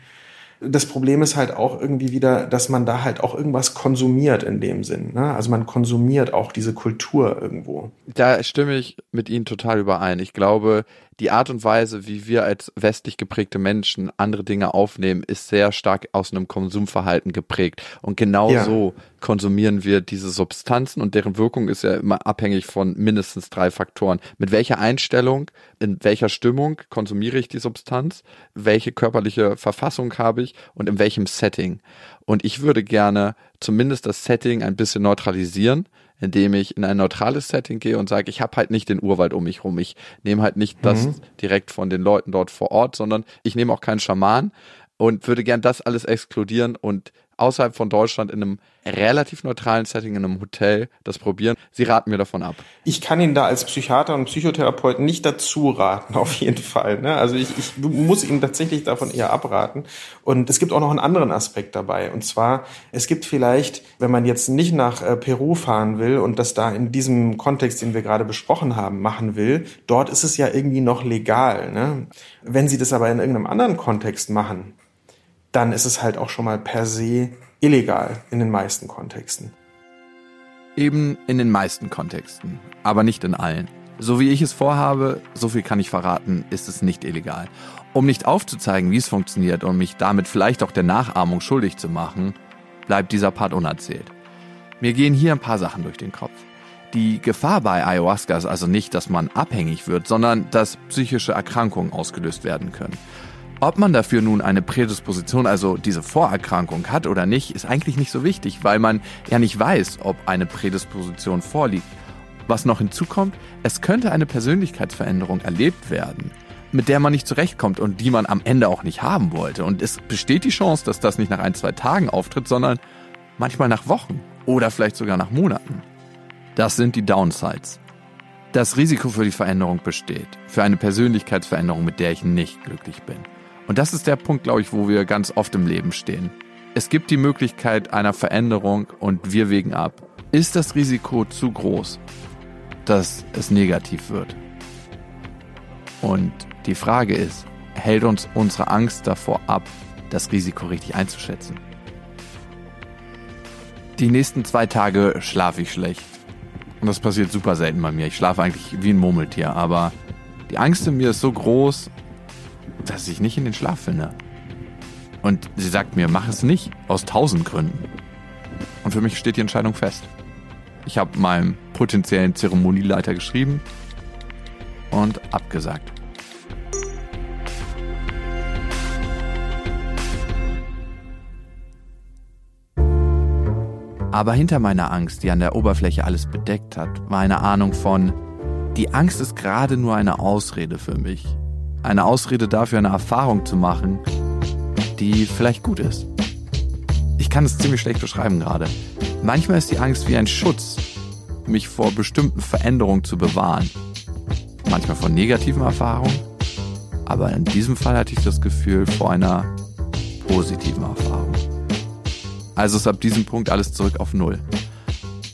das Problem ist halt auch irgendwie wieder, dass man da halt auch irgendwas konsumiert in dem Sinn. Ne? Also man konsumiert auch diese Kultur irgendwo. Da stimme ich mit Ihnen total überein. Ich glaube, die Art und Weise, wie wir als westlich geprägte Menschen andere Dinge aufnehmen, ist sehr stark aus einem Konsumverhalten geprägt. Und genau ja. so konsumieren wir diese Substanzen und deren Wirkung ist ja immer abhängig von mindestens drei Faktoren. Mit welcher Einstellung, in welcher Stimmung konsumiere ich die Substanz, welche körperliche Verfassung habe ich und in welchem Setting. Und ich würde gerne zumindest das Setting ein bisschen neutralisieren indem ich in ein neutrales Setting gehe und sage, ich habe halt nicht den Urwald um mich rum. Ich nehme halt nicht mhm. das direkt von den Leuten dort vor Ort, sondern ich nehme auch keinen Schaman und würde gern das alles exkludieren und außerhalb von Deutschland in einem relativ neutralen Setting in einem Hotel das probieren. Sie raten mir davon ab. Ich kann Ihnen da als Psychiater und Psychotherapeut nicht dazu raten, auf jeden Fall. Ne? Also ich, ich muss Ihnen tatsächlich davon eher abraten. Und es gibt auch noch einen anderen Aspekt dabei. Und zwar, es gibt vielleicht, wenn man jetzt nicht nach äh, Peru fahren will und das da in diesem Kontext, den wir gerade besprochen haben, machen will, dort ist es ja irgendwie noch legal. Ne? Wenn Sie das aber in irgendeinem anderen Kontext machen, dann ist es halt auch schon mal per se illegal in den meisten Kontexten. Eben in den meisten Kontexten, aber nicht in allen. So wie ich es vorhabe, so viel kann ich verraten, ist es nicht illegal. Um nicht aufzuzeigen, wie es funktioniert und mich damit vielleicht auch der Nachahmung schuldig zu machen, bleibt dieser Part unerzählt. Mir gehen hier ein paar Sachen durch den Kopf. Die Gefahr bei Ayahuasca ist also nicht, dass man abhängig wird, sondern dass psychische Erkrankungen ausgelöst werden können. Ob man dafür nun eine Prädisposition, also diese Vorerkrankung hat oder nicht, ist eigentlich nicht so wichtig, weil man ja nicht weiß, ob eine Prädisposition vorliegt. Was noch hinzukommt, es könnte eine Persönlichkeitsveränderung erlebt werden, mit der man nicht zurechtkommt und die man am Ende auch nicht haben wollte. Und es besteht die Chance, dass das nicht nach ein, zwei Tagen auftritt, sondern manchmal nach Wochen oder vielleicht sogar nach Monaten. Das sind die Downsides. Das Risiko für die Veränderung besteht, für eine Persönlichkeitsveränderung, mit der ich nicht glücklich bin. Und das ist der Punkt, glaube ich, wo wir ganz oft im Leben stehen. Es gibt die Möglichkeit einer Veränderung und wir wägen ab. Ist das Risiko zu groß, dass es negativ wird? Und die Frage ist, hält uns unsere Angst davor ab, das Risiko richtig einzuschätzen? Die nächsten zwei Tage schlafe ich schlecht. Und das passiert super selten bei mir. Ich schlafe eigentlich wie ein Murmeltier, aber die Angst in mir ist so groß, dass ich nicht in den Schlaf finde. Und sie sagt mir, mach es nicht, aus tausend Gründen. Und für mich steht die Entscheidung fest. Ich habe meinem potenziellen Zeremonieleiter geschrieben und abgesagt. Aber hinter meiner Angst, die an der Oberfläche alles bedeckt hat, war eine Ahnung von, die Angst ist gerade nur eine Ausrede für mich eine Ausrede dafür, eine Erfahrung zu machen, die vielleicht gut ist. Ich kann es ziemlich schlecht beschreiben gerade. Manchmal ist die Angst wie ein Schutz, mich vor bestimmten Veränderungen zu bewahren. Manchmal vor negativen Erfahrungen, aber in diesem Fall hatte ich das Gefühl vor einer positiven Erfahrung. Also ist ab diesem Punkt alles zurück auf Null.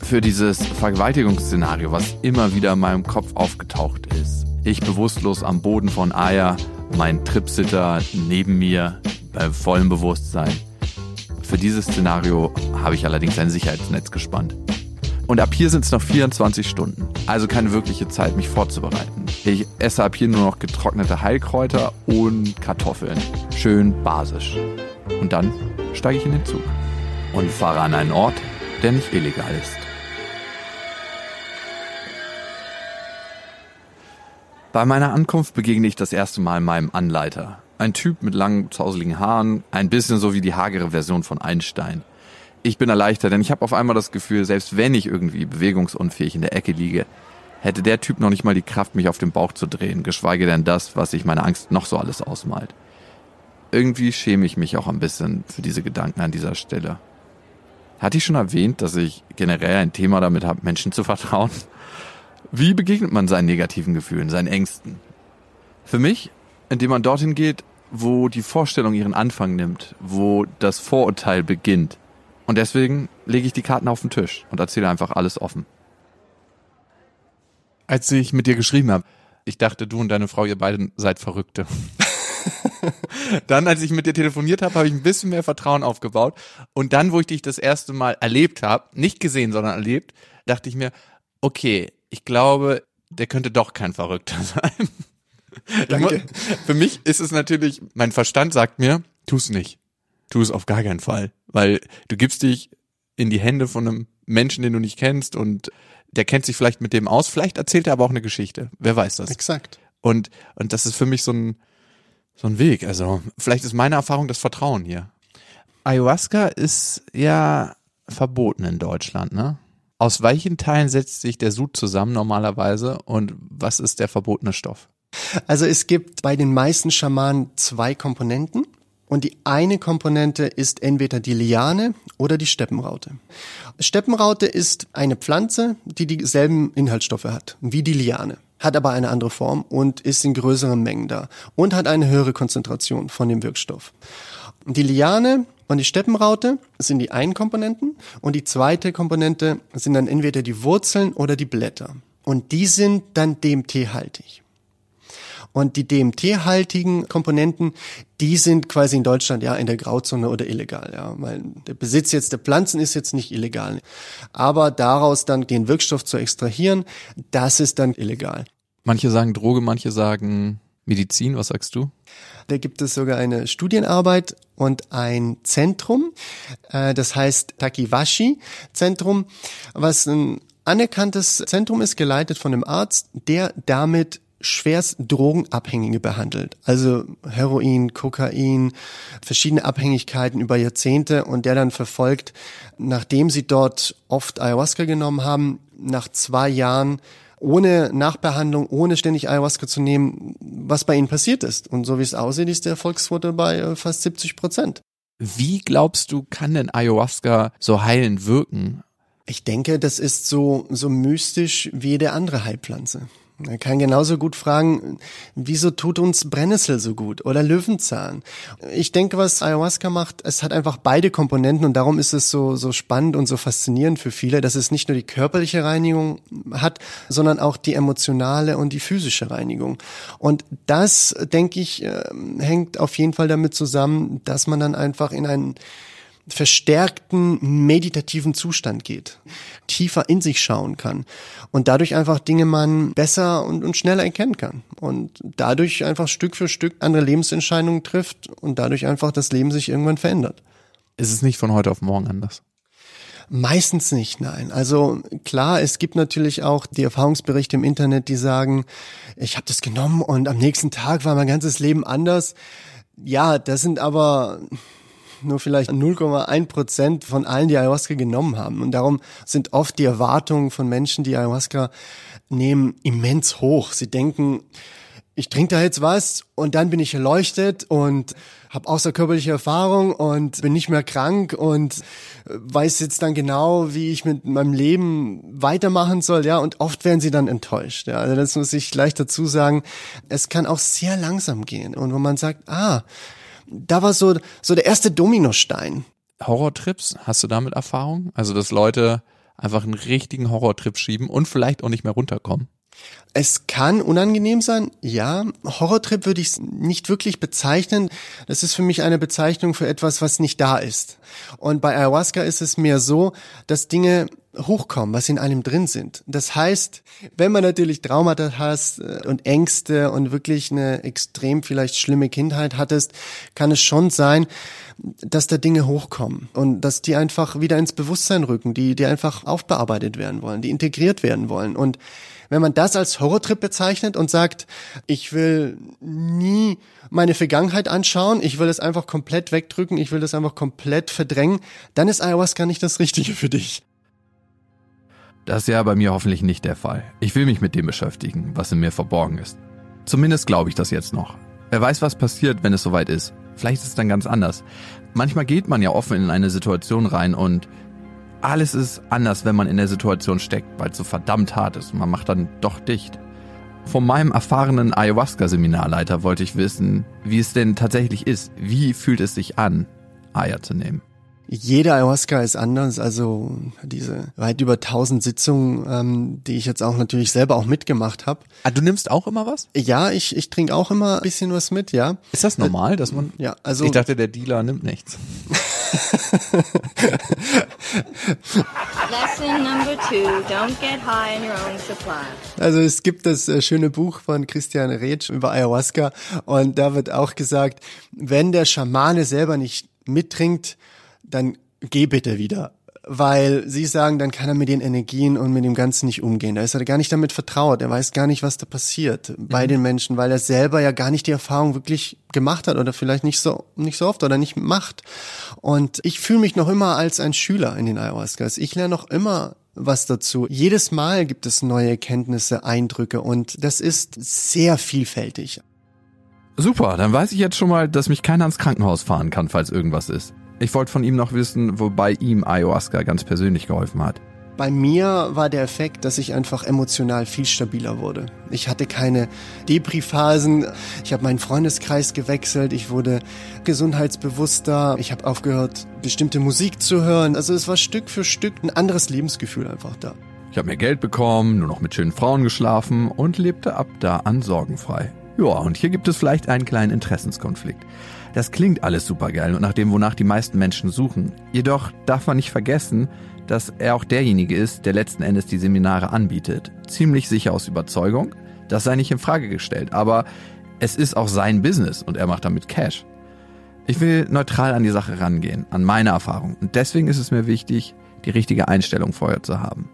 Für dieses Vergewaltigungsszenario, was immer wieder in meinem Kopf aufgetaucht ist, ich bewusstlos am Boden von Aya, mein Tripsitter neben mir bei vollem Bewusstsein. Für dieses Szenario habe ich allerdings ein Sicherheitsnetz gespannt. Und ab hier sind es noch 24 Stunden, also keine wirkliche Zeit, mich vorzubereiten. Ich esse ab hier nur noch getrocknete Heilkräuter und Kartoffeln. Schön basisch. Und dann steige ich in den Zug und fahre an einen Ort, der nicht illegal ist. Bei meiner Ankunft begegne ich das erste Mal meinem Anleiter, Ein Typ mit langen, zauseligen Haaren, ein bisschen so wie die hagere Version von Einstein. Ich bin erleichtert, denn ich habe auf einmal das Gefühl, selbst wenn ich irgendwie bewegungsunfähig in der Ecke liege, hätte der Typ noch nicht mal die Kraft, mich auf den Bauch zu drehen, geschweige denn das, was sich meine Angst noch so alles ausmalt. Irgendwie schäme ich mich auch ein bisschen für diese Gedanken an dieser Stelle. Hatte ich schon erwähnt, dass ich generell ein Thema damit habe, Menschen zu vertrauen? Wie begegnet man seinen negativen Gefühlen, seinen Ängsten? Für mich, indem man dorthin geht, wo die Vorstellung ihren Anfang nimmt, wo das Vorurteil beginnt. Und deswegen lege ich die Karten auf den Tisch und erzähle einfach alles offen. Als ich mit dir geschrieben habe, ich dachte, du und deine Frau, ihr beiden seid Verrückte. dann, als ich mit dir telefoniert habe, habe ich ein bisschen mehr Vertrauen aufgebaut. Und dann, wo ich dich das erste Mal erlebt habe, nicht gesehen, sondern erlebt, dachte ich mir, okay, ich glaube, der könnte doch kein Verrückter sein. Danke. Für mich ist es natürlich, mein Verstand sagt mir, tu es nicht. Tu es auf gar keinen Fall. Weil du gibst dich in die Hände von einem Menschen, den du nicht kennst und der kennt sich vielleicht mit dem aus, vielleicht erzählt er aber auch eine Geschichte. Wer weiß das? Exakt. Und, und das ist für mich so ein, so ein Weg. Also, vielleicht ist meine Erfahrung das Vertrauen hier. Ayahuasca ist ja verboten in Deutschland, ne? Aus welchen Teilen setzt sich der Sud zusammen normalerweise und was ist der verbotene Stoff? Also es gibt bei den meisten Schamanen zwei Komponenten. Und die eine Komponente ist entweder die Liane oder die Steppenraute. Steppenraute ist eine Pflanze, die dieselben Inhaltsstoffe hat wie die Liane, hat aber eine andere Form und ist in größeren Mengen da und hat eine höhere Konzentration von dem Wirkstoff. Die Liane und die Steppenraute sind die einen Komponenten und die zweite Komponente sind dann entweder die Wurzeln oder die Blätter. Und die sind dann DMT-haltig. Und die DMT-haltigen Komponenten, die sind quasi in Deutschland ja in der Grauzone oder illegal. Ja, weil der Besitz jetzt der Pflanzen ist jetzt nicht illegal, aber daraus dann den Wirkstoff zu extrahieren, das ist dann illegal. Manche sagen Droge, manche sagen Medizin. Was sagst du? Da gibt es sogar eine Studienarbeit und ein Zentrum, äh, das heißt Takiwashi Zentrum, was ein anerkanntes Zentrum ist, geleitet von einem Arzt, der damit schwerst Drogenabhängige behandelt. Also Heroin, Kokain, verschiedene Abhängigkeiten über Jahrzehnte und der dann verfolgt, nachdem sie dort oft Ayahuasca genommen haben, nach zwei Jahren ohne Nachbehandlung, ohne ständig Ayahuasca zu nehmen, was bei ihnen passiert ist. Und so wie es aussieht, ist der Erfolgsquote bei äh, fast 70 Prozent. Wie glaubst du, kann denn Ayahuasca so heilend wirken? Ich denke, das ist so, so mystisch wie jede andere Heilpflanze. Man kann genauso gut fragen, wieso tut uns Brennnessel so gut oder Löwenzahn? Ich denke, was Ayahuasca macht, es hat einfach beide Komponenten und darum ist es so, so spannend und so faszinierend für viele, dass es nicht nur die körperliche Reinigung hat, sondern auch die emotionale und die physische Reinigung. Und das, denke ich, ähm, hängt auf jeden Fall damit zusammen, dass man dann einfach in einen verstärkten meditativen Zustand geht, tiefer in sich schauen kann und dadurch einfach Dinge man besser und, und schneller erkennen kann und dadurch einfach Stück für Stück andere Lebensentscheidungen trifft und dadurch einfach das Leben sich irgendwann verändert. Ist es nicht von heute auf morgen anders? Meistens nicht, nein. Also klar, es gibt natürlich auch die Erfahrungsberichte im Internet, die sagen, ich habe das genommen und am nächsten Tag war mein ganzes Leben anders. Ja, das sind aber nur vielleicht 0,1 Prozent von allen, die Ayahuasca genommen haben. Und darum sind oft die Erwartungen von Menschen, die Ayahuasca nehmen, immens hoch. Sie denken, ich trinke da jetzt was und dann bin ich erleuchtet und habe außerkörperliche Erfahrung und bin nicht mehr krank und weiß jetzt dann genau, wie ich mit meinem Leben weitermachen soll, ja, und oft werden sie dann enttäuscht, ja, also das muss ich gleich dazu sagen, es kann auch sehr langsam gehen und wo man sagt, ah, da war so, so der erste Dominostein. Horrortrips, hast du damit Erfahrung? Also, dass Leute einfach einen richtigen Horrortrip schieben und vielleicht auch nicht mehr runterkommen? Es kann unangenehm sein, ja. Horrortrip würde ich nicht wirklich bezeichnen. Das ist für mich eine Bezeichnung für etwas, was nicht da ist. Und bei Ayahuasca ist es mehr so, dass Dinge hochkommen, was in einem drin sind. Das heißt, wenn man natürlich Traumata hast äh, und Ängste und wirklich eine extrem vielleicht schlimme Kindheit hattest, kann es schon sein, dass da Dinge hochkommen und dass die einfach wieder ins Bewusstsein rücken, die, die einfach aufbearbeitet werden wollen, die integriert werden wollen. Und wenn man das als Horrortrip bezeichnet und sagt, ich will nie meine Vergangenheit anschauen, ich will es einfach komplett wegdrücken, ich will das einfach komplett verdrängen, dann ist Ayahuasca nicht das Richtige für dich. Das ist ja bei mir hoffentlich nicht der Fall. Ich will mich mit dem beschäftigen, was in mir verborgen ist. Zumindest glaube ich das jetzt noch. Wer weiß, was passiert, wenn es soweit ist. Vielleicht ist es dann ganz anders. Manchmal geht man ja offen in eine Situation rein und alles ist anders, wenn man in der Situation steckt, weil es so verdammt hart ist. Man macht dann doch dicht. Von meinem erfahrenen Ayahuasca-Seminarleiter wollte ich wissen, wie es denn tatsächlich ist. Wie fühlt es sich an, Aya zu nehmen? Jede Ayahuasca ist anders. Also diese weit über tausend Sitzungen, ähm, die ich jetzt auch natürlich selber auch mitgemacht habe. Ah, du nimmst auch immer was? Ja, ich, ich trinke auch immer ein bisschen was mit, ja. Ist das normal, dass man? Ja, also Ich dachte, der Dealer nimmt nichts. Lesson number two, don't get high in your own supply. Also es gibt das äh, schöne Buch von Christian Retsch über Ayahuasca und da wird auch gesagt, wenn der Schamane selber nicht mittrinkt, dann geh bitte wieder. Weil sie sagen, dann kann er mit den Energien und mit dem Ganzen nicht umgehen. Da ist er gar nicht damit vertraut. Er weiß gar nicht, was da passiert bei den Menschen, weil er selber ja gar nicht die Erfahrung wirklich gemacht hat oder vielleicht nicht so, nicht so oft oder nicht macht. Und ich fühle mich noch immer als ein Schüler in den Ayahuascas. Ich lerne noch immer was dazu. Jedes Mal gibt es neue Erkenntnisse, Eindrücke und das ist sehr vielfältig. Super, dann weiß ich jetzt schon mal, dass mich keiner ins Krankenhaus fahren kann, falls irgendwas ist. Ich wollte von ihm noch wissen, wobei ihm Ayahuasca ganz persönlich geholfen hat. Bei mir war der Effekt, dass ich einfach emotional viel stabiler wurde. Ich hatte keine Depri-Phasen. Ich habe meinen Freundeskreis gewechselt. Ich wurde gesundheitsbewusster. Ich habe aufgehört, bestimmte Musik zu hören. Also es war Stück für Stück ein anderes Lebensgefühl einfach da. Ich habe mehr Geld bekommen, nur noch mit schönen Frauen geschlafen und lebte ab da an sorgenfrei. Ja, und hier gibt es vielleicht einen kleinen Interessenskonflikt. Das klingt alles supergeil und nach dem, wonach die meisten Menschen suchen. Jedoch darf man nicht vergessen, dass er auch derjenige ist, der letzten Endes die Seminare anbietet. Ziemlich sicher aus Überzeugung. Das sei nicht in Frage gestellt, aber es ist auch sein Business und er macht damit Cash. Ich will neutral an die Sache rangehen, an meine Erfahrung. Und deswegen ist es mir wichtig, die richtige Einstellung vorher zu haben.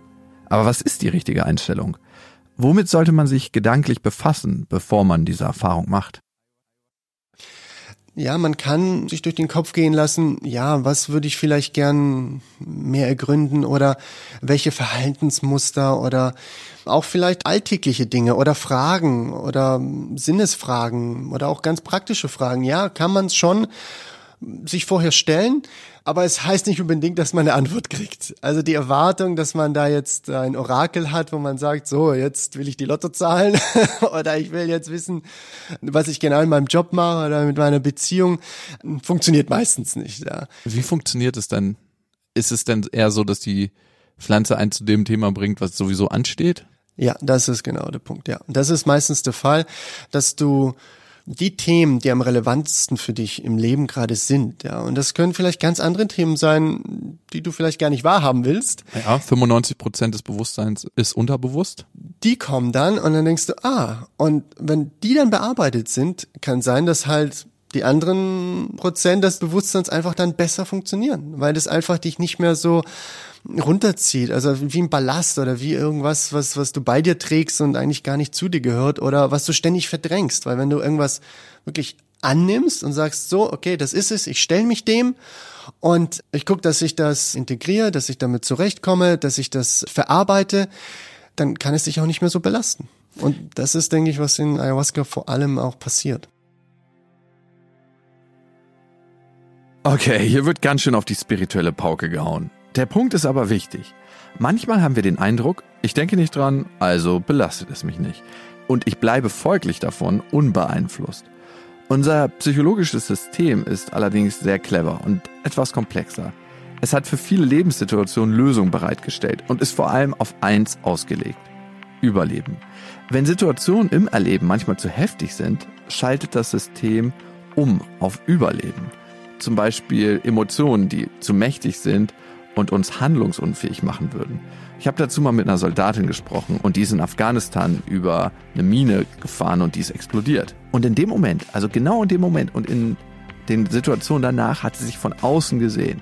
Aber was ist die richtige Einstellung? Womit sollte man sich gedanklich befassen, bevor man diese Erfahrung macht? Ja, man kann sich durch den Kopf gehen lassen, ja, was würde ich vielleicht gern mehr ergründen oder welche Verhaltensmuster oder auch vielleicht alltägliche Dinge oder Fragen oder Sinnesfragen oder auch ganz praktische Fragen. Ja, kann man es schon sich vorher stellen, aber es heißt nicht unbedingt, dass man eine Antwort kriegt. Also die Erwartung, dass man da jetzt ein Orakel hat, wo man sagt, so, jetzt will ich die Lotto zahlen oder ich will jetzt wissen, was ich genau in meinem Job mache oder mit meiner Beziehung, funktioniert meistens nicht. Ja. Wie funktioniert es denn? Ist es denn eher so, dass die Pflanze einen zu dem Thema bringt, was sowieso ansteht? Ja, das ist genau der Punkt, ja. Das ist meistens der Fall, dass du die Themen, die am relevantesten für dich im Leben gerade sind, ja. Und das können vielleicht ganz andere Themen sein, die du vielleicht gar nicht wahrhaben willst. Ja, 95 Prozent des Bewusstseins ist unterbewusst. Die kommen dann und dann denkst du, ah, und wenn die dann bearbeitet sind, kann sein, dass halt die anderen Prozent des Bewusstseins einfach dann besser funktionieren, weil das einfach dich nicht mehr so runterzieht, also wie ein Ballast oder wie irgendwas, was, was du bei dir trägst und eigentlich gar nicht zu dir gehört oder was du ständig verdrängst, weil wenn du irgendwas wirklich annimmst und sagst so, okay, das ist es, ich stelle mich dem und ich gucke, dass ich das integriere, dass ich damit zurechtkomme, dass ich das verarbeite, dann kann es dich auch nicht mehr so belasten. Und das ist, denke ich, was in Ayahuasca vor allem auch passiert. Okay, hier wird ganz schön auf die spirituelle Pauke gehauen. Der Punkt ist aber wichtig. Manchmal haben wir den Eindruck, ich denke nicht dran, also belastet es mich nicht. Und ich bleibe folglich davon unbeeinflusst. Unser psychologisches System ist allerdings sehr clever und etwas komplexer. Es hat für viele Lebenssituationen Lösungen bereitgestellt und ist vor allem auf eins ausgelegt. Überleben. Wenn Situationen im Erleben manchmal zu heftig sind, schaltet das System um auf Überleben. Zum Beispiel Emotionen, die zu mächtig sind und uns handlungsunfähig machen würden. Ich habe dazu mal mit einer Soldatin gesprochen und die ist in Afghanistan über eine Mine gefahren und die ist explodiert. Und in dem Moment, also genau in dem Moment und in den Situationen danach hat sie sich von außen gesehen.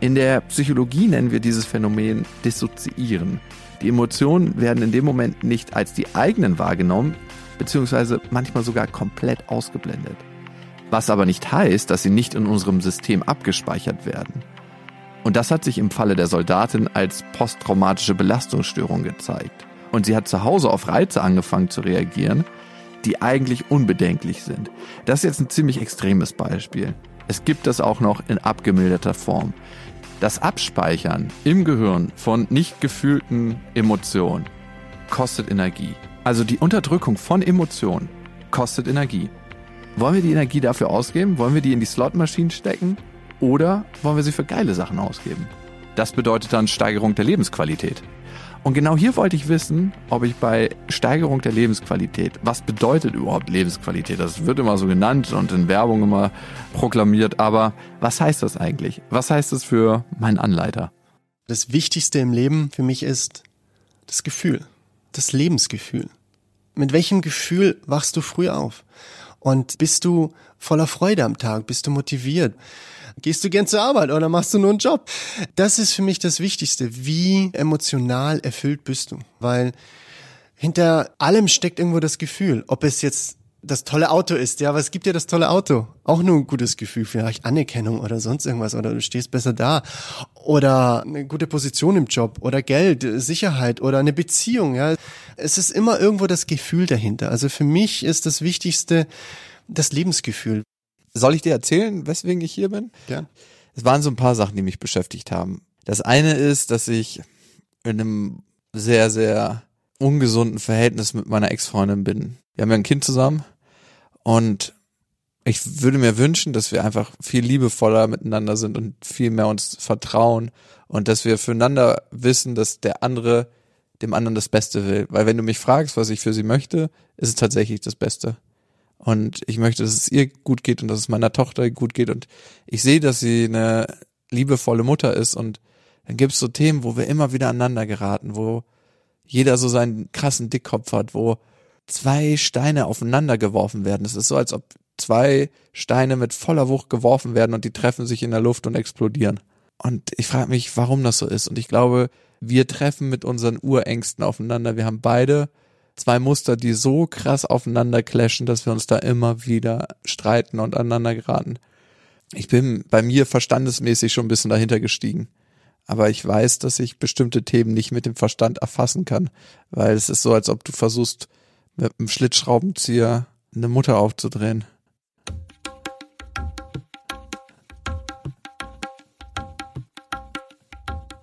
In der Psychologie nennen wir dieses Phänomen Dissoziieren. Die Emotionen werden in dem Moment nicht als die eigenen wahrgenommen, beziehungsweise manchmal sogar komplett ausgeblendet. Was aber nicht heißt, dass sie nicht in unserem System abgespeichert werden. Und das hat sich im Falle der Soldatin als posttraumatische Belastungsstörung gezeigt. Und sie hat zu Hause auf Reize angefangen zu reagieren, die eigentlich unbedenklich sind. Das ist jetzt ein ziemlich extremes Beispiel. Es gibt das auch noch in abgemilderter Form. Das Abspeichern im Gehirn von nicht gefühlten Emotionen kostet Energie. Also die Unterdrückung von Emotionen kostet Energie. Wollen wir die Energie dafür ausgeben? Wollen wir die in die Slotmaschinen stecken? Oder wollen wir sie für geile Sachen ausgeben? Das bedeutet dann Steigerung der Lebensqualität. Und genau hier wollte ich wissen, ob ich bei Steigerung der Lebensqualität, was bedeutet überhaupt Lebensqualität? Das wird immer so genannt und in Werbung immer proklamiert, aber was heißt das eigentlich? Was heißt das für meinen Anleiter? Das Wichtigste im Leben für mich ist das Gefühl, das Lebensgefühl. Mit welchem Gefühl wachst du früh auf? Und bist du voller Freude am Tag? Bist du motiviert? Gehst du gern zur Arbeit oder machst du nur einen Job? Das ist für mich das Wichtigste. Wie emotional erfüllt bist du? Weil hinter allem steckt irgendwo das Gefühl, ob es jetzt das tolle Auto ist, ja, was gibt dir das tolle Auto? Auch nur ein gutes Gefühl, vielleicht Anerkennung oder sonst irgendwas oder du stehst besser da oder eine gute Position im Job oder Geld, Sicherheit oder eine Beziehung, ja. Es ist immer irgendwo das Gefühl dahinter. Also für mich ist das Wichtigste das Lebensgefühl. Soll ich dir erzählen, weswegen ich hier bin? Ja. Es waren so ein paar Sachen, die mich beschäftigt haben. Das eine ist, dass ich in einem sehr, sehr ungesunden Verhältnis mit meiner Ex-Freundin bin. Wir haben ja ein Kind zusammen und ich würde mir wünschen, dass wir einfach viel liebevoller miteinander sind und viel mehr uns vertrauen und dass wir füreinander wissen, dass der andere dem anderen das Beste will. Weil wenn du mich fragst, was ich für sie möchte, ist es tatsächlich das Beste. Und ich möchte, dass es ihr gut geht und dass es meiner Tochter gut geht. Und ich sehe, dass sie eine liebevolle Mutter ist. Und dann gibt es so Themen, wo wir immer wieder aneinander geraten, wo jeder so seinen krassen Dickkopf hat, wo zwei Steine aufeinander geworfen werden. Es ist so, als ob zwei Steine mit voller Wucht geworfen werden und die treffen sich in der Luft und explodieren. Und ich frage mich, warum das so ist. Und ich glaube, wir treffen mit unseren Urängsten aufeinander. Wir haben beide zwei Muster, die so krass aufeinander clashen, dass wir uns da immer wieder streiten und aneinander geraten. Ich bin bei mir verstandesmäßig schon ein bisschen dahinter gestiegen. Aber ich weiß, dass ich bestimmte Themen nicht mit dem Verstand erfassen kann, weil es ist so, als ob du versuchst, mit einem Schlitzschraubenzieher eine Mutter aufzudrehen.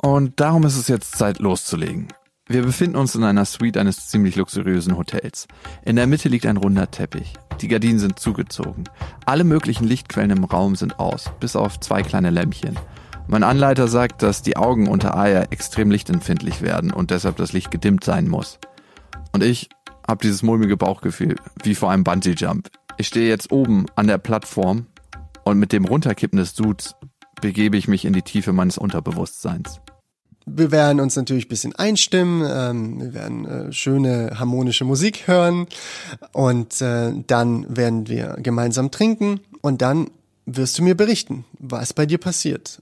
Und darum ist es jetzt Zeit loszulegen. Wir befinden uns in einer Suite eines ziemlich luxuriösen Hotels. In der Mitte liegt ein runder Teppich. Die Gardinen sind zugezogen. Alle möglichen Lichtquellen im Raum sind aus, bis auf zwei kleine Lämpchen. Mein Anleiter sagt, dass die Augen unter Eier extrem lichtempfindlich werden und deshalb das Licht gedimmt sein muss. Und ich habe dieses mulmige Bauchgefühl, wie vor einem Bungee-Jump. Ich stehe jetzt oben an der Plattform und mit dem Runterkippen des Suits begebe ich mich in die Tiefe meines Unterbewusstseins wir werden uns natürlich ein bisschen einstimmen, ähm, wir werden äh, schöne harmonische Musik hören und äh, dann werden wir gemeinsam trinken und dann wirst du mir berichten, was bei dir passiert.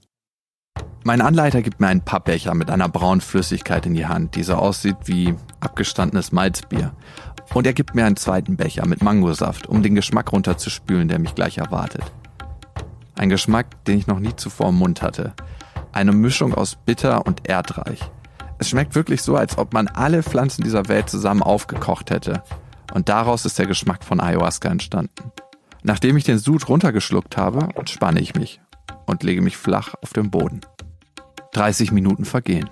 Mein Anleiter gibt mir einen Pappbecher mit einer braunen Flüssigkeit in die Hand, die so aussieht wie abgestandenes Malzbier. Und er gibt mir einen zweiten Becher mit Mangosaft, um den Geschmack runterzuspülen, der mich gleich erwartet. Ein Geschmack, den ich noch nie zuvor im Mund hatte. Eine Mischung aus bitter und erdreich. Es schmeckt wirklich so, als ob man alle Pflanzen dieser Welt zusammen aufgekocht hätte. Und daraus ist der Geschmack von Ayahuasca entstanden. Nachdem ich den Sud runtergeschluckt habe, entspanne ich mich und lege mich flach auf den Boden. 30 Minuten vergehen.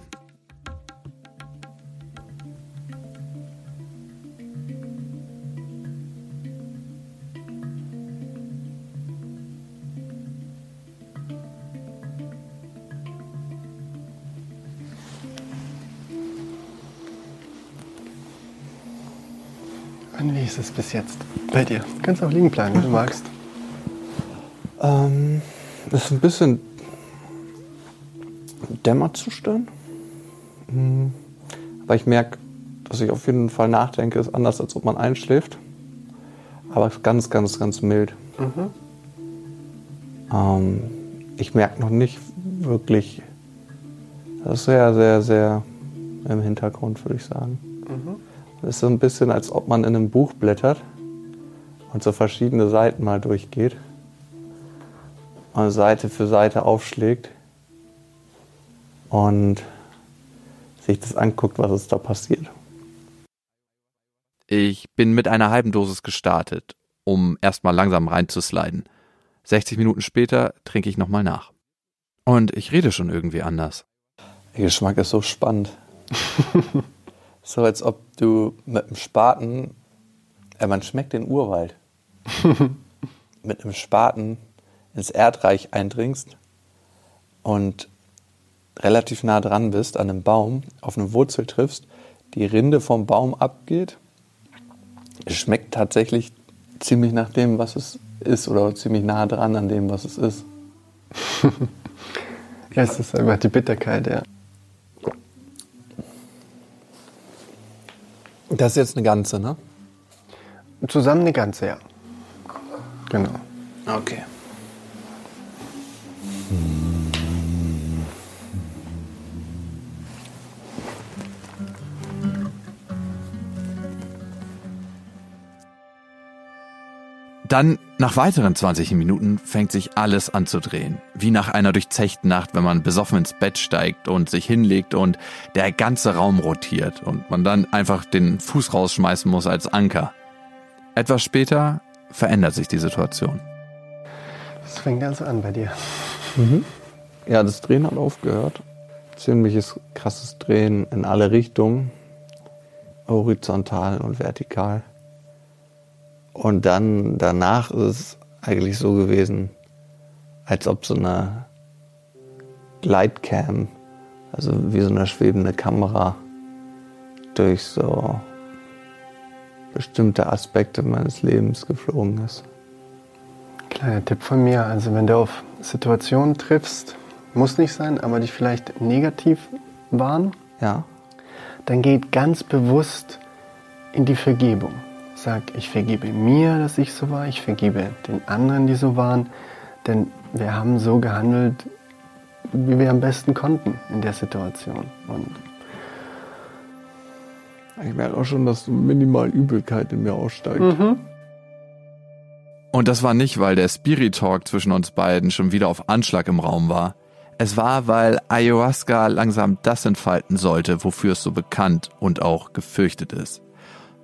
Und wie ist es bis jetzt bei dir? Du kannst auch liegen bleiben, wenn du magst. Ähm, das ist ein bisschen Dämmerzustand. Aber ich merke, dass ich auf jeden Fall nachdenke, ist anders, als ob man einschläft. Aber ganz, ganz, ganz mild. Mhm. Ähm, ich merke noch nicht wirklich, das ist sehr, sehr, sehr im Hintergrund, würde ich sagen. Mhm. Es ist so ein bisschen, als ob man in einem Buch blättert und so verschiedene Seiten mal durchgeht und Seite für Seite aufschlägt und sich das anguckt, was ist da passiert. Ich bin mit einer halben Dosis gestartet, um erstmal langsam reinzusliden. 60 Minuten später trinke ich nochmal nach. Und ich rede schon irgendwie anders. Der Geschmack ist so spannend. so als ob du mit einem Spaten, äh, man schmeckt den Urwald, mit einem Spaten ins Erdreich eindringst und relativ nah dran bist an einem Baum, auf eine Wurzel triffst, die Rinde vom Baum abgeht. Es schmeckt tatsächlich ziemlich nach dem, was es ist oder ziemlich nah dran an dem, was es ist. ja, es ist einfach die Bitterkeit, ja. Das ist jetzt eine ganze, ne? Zusammen eine ganze, ja. Genau. Okay. Dann, nach weiteren 20 Minuten, fängt sich alles an zu drehen. Wie nach einer durchzechten Nacht, wenn man besoffen ins Bett steigt und sich hinlegt und der ganze Raum rotiert und man dann einfach den Fuß rausschmeißen muss als Anker. Etwas später verändert sich die Situation. Das fängt also an bei dir. Mhm. Ja, das Drehen hat aufgehört. Ziemliches krasses Drehen in alle Richtungen. Horizontal und vertikal. Und dann danach ist es eigentlich so gewesen, als ob so eine Glidecam, also wie so eine schwebende Kamera, durch so bestimmte Aspekte meines Lebens geflogen ist. Kleiner Tipp von mir, also wenn du auf Situationen triffst, muss nicht sein, aber die vielleicht negativ waren, ja. dann geht ganz bewusst in die Vergebung. Sag, ich vergebe mir, dass ich so war, ich vergebe den anderen, die so waren, denn wir haben so gehandelt, wie wir am besten konnten in der Situation. Und ich merke auch schon, dass minimal Übelkeit in mir aussteigt. Mhm. Und das war nicht, weil der Spirit Talk zwischen uns beiden schon wieder auf Anschlag im Raum war. Es war, weil Ayahuasca langsam das entfalten sollte, wofür es so bekannt und auch gefürchtet ist.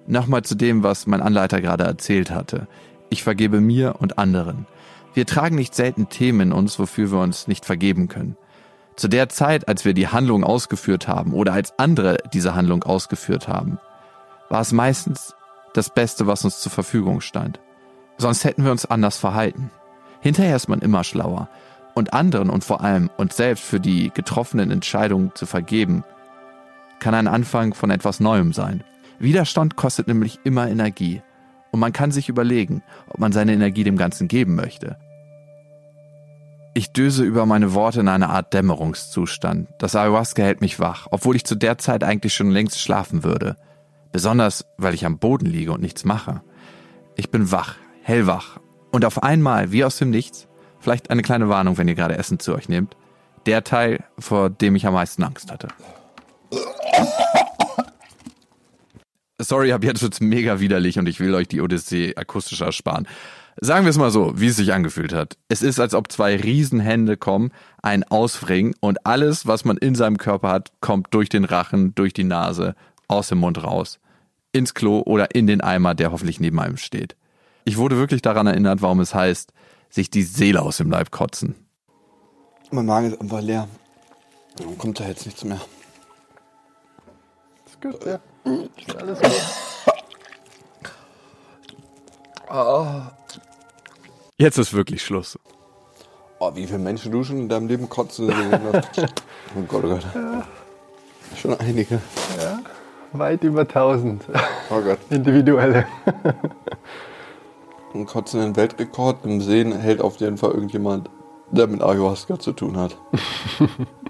Nochmal zu dem, was mein Anleiter gerade erzählt hatte. Ich vergebe mir und anderen. Wir tragen nicht selten Themen in uns, wofür wir uns nicht vergeben können. Zu der Zeit, als wir die Handlung ausgeführt haben oder als andere diese Handlung ausgeführt haben, war es meistens das Beste, was uns zur Verfügung stand. Sonst hätten wir uns anders verhalten. Hinterher ist man immer schlauer. Und anderen und vor allem uns selbst für die getroffenen Entscheidungen zu vergeben, kann ein Anfang von etwas Neuem sein. Widerstand kostet nämlich immer Energie. Und man kann sich überlegen, ob man seine Energie dem Ganzen geben möchte. Ich döse über meine Worte in einer Art Dämmerungszustand. Das Ayahuasca hält mich wach, obwohl ich zu der Zeit eigentlich schon längst schlafen würde. Besonders, weil ich am Boden liege und nichts mache. Ich bin wach, hellwach. Und auf einmal, wie aus dem Nichts, vielleicht eine kleine Warnung, wenn ihr gerade Essen zu euch nehmt, der Teil, vor dem ich am meisten Angst hatte. Sorry, ab jetzt wird's mega widerlich und ich will euch die Odyssee akustisch ersparen. Sagen wir es mal so, wie es sich angefühlt hat. Es ist, als ob zwei Riesenhände kommen, einen ausfringen und alles, was man in seinem Körper hat, kommt durch den Rachen, durch die Nase, aus dem Mund raus. Ins Klo oder in den Eimer, der hoffentlich neben einem steht. Ich wurde wirklich daran erinnert, warum es heißt, sich die Seele aus dem Leib kotzen. Mein Magen ist einfach leer. Dann kommt da jetzt nichts mehr. Ist gut, ja. Ist alles gut. Oh. Jetzt ist wirklich Schluss. Oh, wie viele Menschen du schon in deinem Leben kotzen gesehen hast. oh Gott, oh Gott. Ja. Schon einige. Ja, weit über 1000. Oh Gott. Individuelle. Einen kotzenden Weltrekord im Sehen hält auf jeden Fall irgendjemand, der mit Ayahuasca zu tun hat.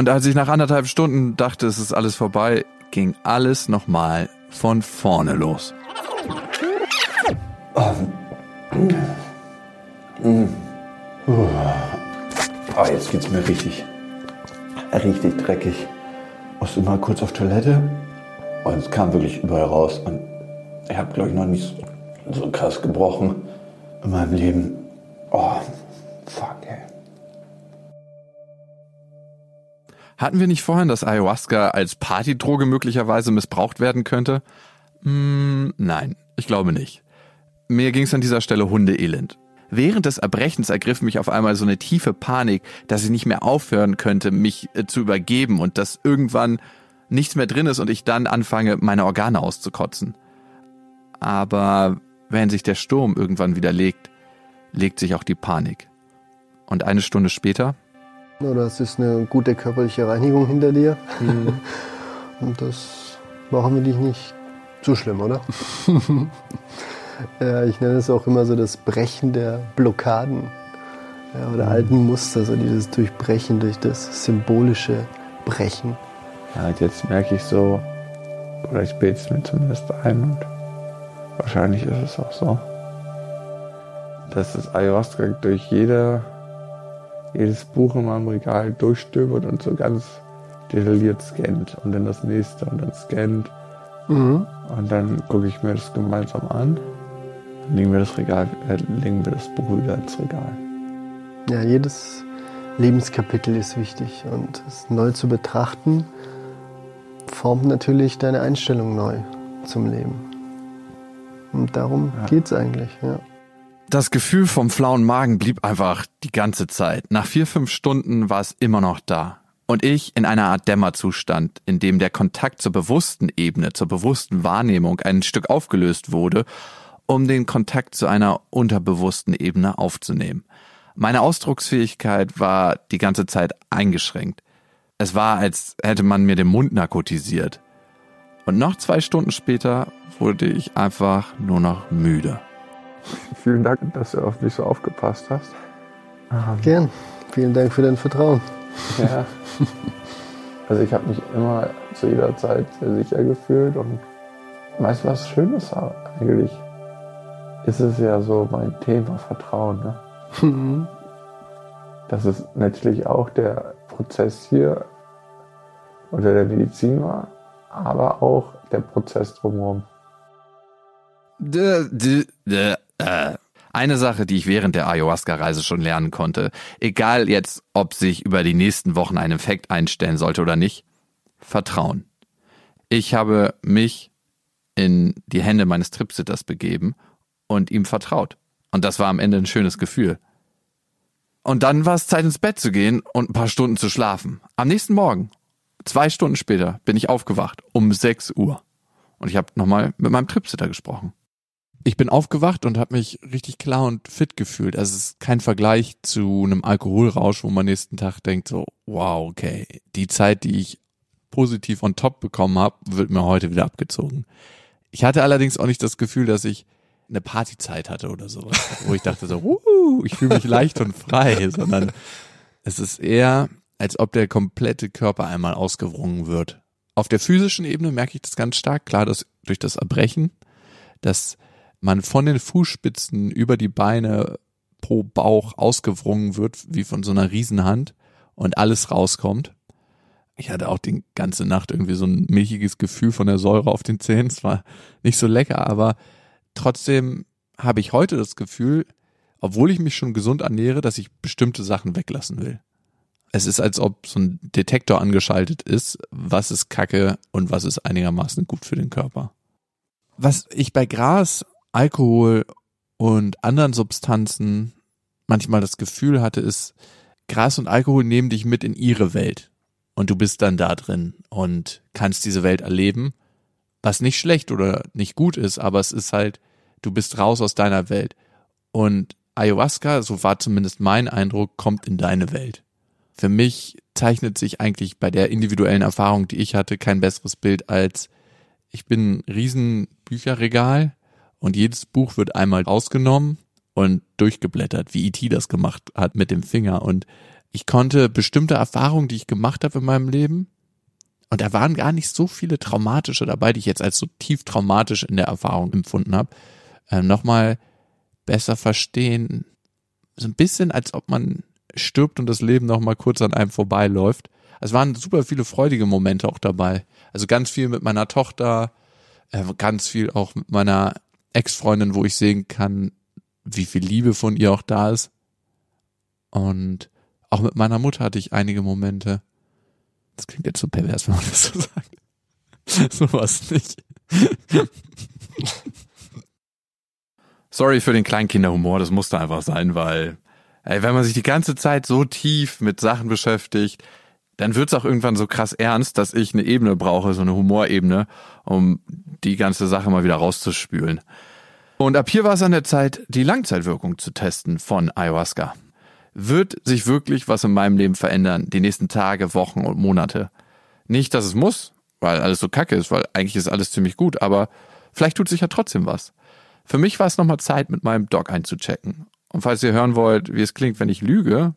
Und als ich nach anderthalb Stunden dachte, es ist alles vorbei, ging alles nochmal von vorne los. Ah, jetzt geht's mir richtig, richtig dreckig. Musste mal kurz auf Toilette und es kam wirklich überall raus. Und ich habe, glaube ich, noch nicht so krass gebrochen in meinem Leben. Oh, Hatten wir nicht vorhin, dass Ayahuasca als Partydroge möglicherweise missbraucht werden könnte? Hm, nein, ich glaube nicht. Mir ging es an dieser Stelle hundeelend. Während des Erbrechens ergriff mich auf einmal so eine tiefe Panik, dass ich nicht mehr aufhören könnte, mich äh, zu übergeben und dass irgendwann nichts mehr drin ist und ich dann anfange, meine Organe auszukotzen. Aber wenn sich der Sturm irgendwann wieder legt, legt sich auch die Panik. Und eine Stunde später Oder es ist eine gute körperliche Reinigung hinter dir. Und das war hoffentlich nicht zu schlimm, oder? ja, ich nenne es auch immer so das Brechen der Blockaden ja, oder alten Muster, so dieses Durchbrechen durch das symbolische Brechen. Ja, jetzt merke ich so, oder ich bilde es mir zumindest ein und wahrscheinlich ist es auch so, dass das Ayahuasca durch jede, jedes Buch in meinem Regal durchstöbert und so ganz detailliert scannt und dann das nächste und dann scannt Mhm. und dann gucke ich mir das gemeinsam an. Dann legen wir das Regal, äh, legen wir das Buch wieder ins Regal. Ja, jedes Lebenskapitel ist wichtig und es neu zu betrachten formt natürlich deine Einstellung neu zum Leben. Und darum Ja. geht's eigentlich, ja. Das Gefühl vom flauen Magen blieb einfach die ganze Zeit. Nach vier, fünf Stunden war es immer noch da. Und ich in einer Art Dämmerzustand, in dem der Kontakt zur bewussten Ebene, zur bewussten Wahrnehmung ein Stück aufgelöst wurde, um den Kontakt zu einer unterbewussten Ebene aufzunehmen. Meine Ausdrucksfähigkeit war die ganze Zeit eingeschränkt. Es war, als hätte man mir den Mund narkotisiert. Und noch zwei Stunden später wurde ich einfach nur noch müde. Vielen Dank, dass du auf mich so aufgepasst hast. Gern. Vielen Dank für dein Vertrauen. Ja. Also ich habe mich immer zu jeder Zeit sehr sicher gefühlt und weißt du, was Schönes eigentlich ist es ja so mein Thema Vertrauen. Ne? Dass es natürlich auch der Prozess hier unter der Medizin war, aber auch der Prozess drumherum. D- d- d- äh. Eine Sache, die ich während der Ayahuasca-Reise schon lernen konnte, egal jetzt, ob sich über die nächsten Wochen ein Effekt einstellen sollte oder nicht, Vertrauen. Ich habe mich in die Hände meines Tripsitters begeben und ihm vertraut. Und das war am Ende ein schönes Gefühl. Und dann war es Zeit ins Bett zu gehen und ein paar Stunden zu schlafen. Am nächsten Morgen, zwei Stunden später, bin ich aufgewacht um 6 Uhr. Und ich habe nochmal mit meinem Tripsitter gesprochen. Ich bin aufgewacht und habe mich richtig klar und fit gefühlt. Also es ist kein Vergleich zu einem Alkoholrausch, wo man nächsten Tag denkt so, wow, okay, die Zeit, die ich positiv on top bekommen habe, wird mir heute wieder abgezogen. Ich hatte allerdings auch nicht das Gefühl, dass ich eine Partyzeit hatte oder sowas, wo ich dachte so, uh, ich fühle mich leicht und frei, sondern es ist eher, als ob der komplette Körper einmal ausgewrungen wird. Auf der physischen Ebene merke ich das ganz stark, klar, dass durch das Erbrechen, dass man von den Fußspitzen über die Beine pro Bauch ausgewrungen wird, wie von so einer Riesenhand und alles rauskommt. Ich hatte auch die ganze Nacht irgendwie so ein milchiges Gefühl von der Säure auf den Zähnen. Es war nicht so lecker, aber trotzdem habe ich heute das Gefühl, obwohl ich mich schon gesund ernähre, dass ich bestimmte Sachen weglassen will. Es ist, als ob so ein Detektor angeschaltet ist, was ist Kacke und was ist einigermaßen gut für den Körper. Was ich bei Gras, Alkohol und anderen Substanzen manchmal das Gefühl hatte, ist, Gras und Alkohol nehmen dich mit in ihre Welt. Und du bist dann da drin und kannst diese Welt erleben, was nicht schlecht oder nicht gut ist, aber es ist halt, du bist raus aus deiner Welt. Und Ayahuasca, so war zumindest mein Eindruck, kommt in deine Welt. Für mich zeichnet sich eigentlich bei der individuellen Erfahrung, die ich hatte, kein besseres Bild als ich bin ein riesen Bücherregal und jedes Buch wird einmal rausgenommen und durchgeblättert, wie E.T. das gemacht hat mit dem Finger. Und ich konnte bestimmte Erfahrungen, die ich gemacht habe in meinem Leben, und da waren gar nicht so viele traumatische dabei, die ich jetzt als so tief traumatisch in der Erfahrung empfunden habe, äh, nochmal besser verstehen. So ein bisschen, als ob man stirbt und das Leben nochmal kurz an einem vorbeiläuft. Es waren super viele freudige Momente auch dabei. Also ganz viel mit meiner Tochter, äh, ganz viel auch mit meiner Ex-Freundin, wo ich sehen kann, wie viel Liebe von ihr auch da ist. Und auch mit meiner Mutter hatte ich einige Momente. Das klingt jetzt so pervers, wenn man das so sagt. so was nicht. Sorry für den Kleinkinderhumor, das musste einfach sein, weil, ey, wenn man sich die ganze Zeit so tief mit Sachen beschäftigt, dann wird's auch irgendwann so krass ernst, dass ich eine Ebene brauche, so eine Humorebene, um die ganze Sache mal wieder rauszuspülen. Und ab hier war es an der Zeit, die Langzeitwirkung zu testen von Ayahuasca. Wird sich wirklich was in meinem Leben verändern, die nächsten Tage, Wochen und Monate? Nicht, dass es muss, weil alles so kacke ist, weil eigentlich ist alles ziemlich gut, aber vielleicht tut sich ja trotzdem was. Für mich war es nochmal Zeit, mit meinem Doc einzuchecken. Und falls ihr hören wollt, wie es klingt, wenn ich lüge,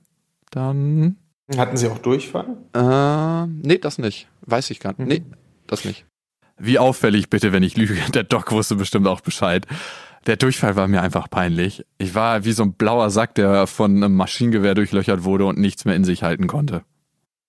dann hatten Sie auch Durchfall? Äh, nee, das nicht. Weiß ich gar nicht. Mhm. Nee, das nicht. Wie auffällig bitte, wenn ich lüge. Der Doc wusste bestimmt auch Bescheid. Der Durchfall war mir einfach peinlich. Ich war wie so ein blauer Sack, der von einem Maschinengewehr durchlöchert wurde und nichts mehr in sich halten konnte.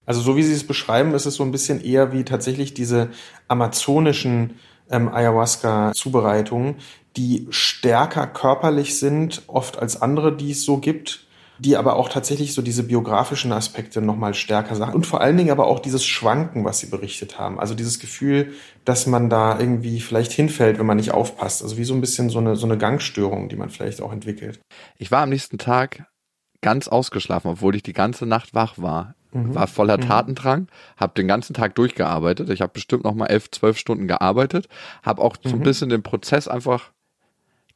Also so wie Sie es beschreiben, ist es so ein bisschen eher wie tatsächlich diese amazonischen ähm, Ayahuasca-Zubereitungen, die stärker körperlich sind, oft als andere, die es so gibt die aber auch tatsächlich so diese biografischen Aspekte nochmal stärker sagen. Und vor allen Dingen aber auch dieses Schwanken, was sie berichtet haben. Also dieses Gefühl, dass man da irgendwie vielleicht hinfällt, wenn man nicht aufpasst. Also wie so ein bisschen so eine, so eine Gangstörung, die man vielleicht auch entwickelt. Ich war am nächsten Tag ganz ausgeschlafen, obwohl ich die ganze Nacht wach war. Mhm. War voller mhm. Tatendrang, habe den ganzen Tag durchgearbeitet. Ich habe bestimmt noch mal elf, zwölf Stunden gearbeitet, habe auch so ein mhm. bisschen den Prozess einfach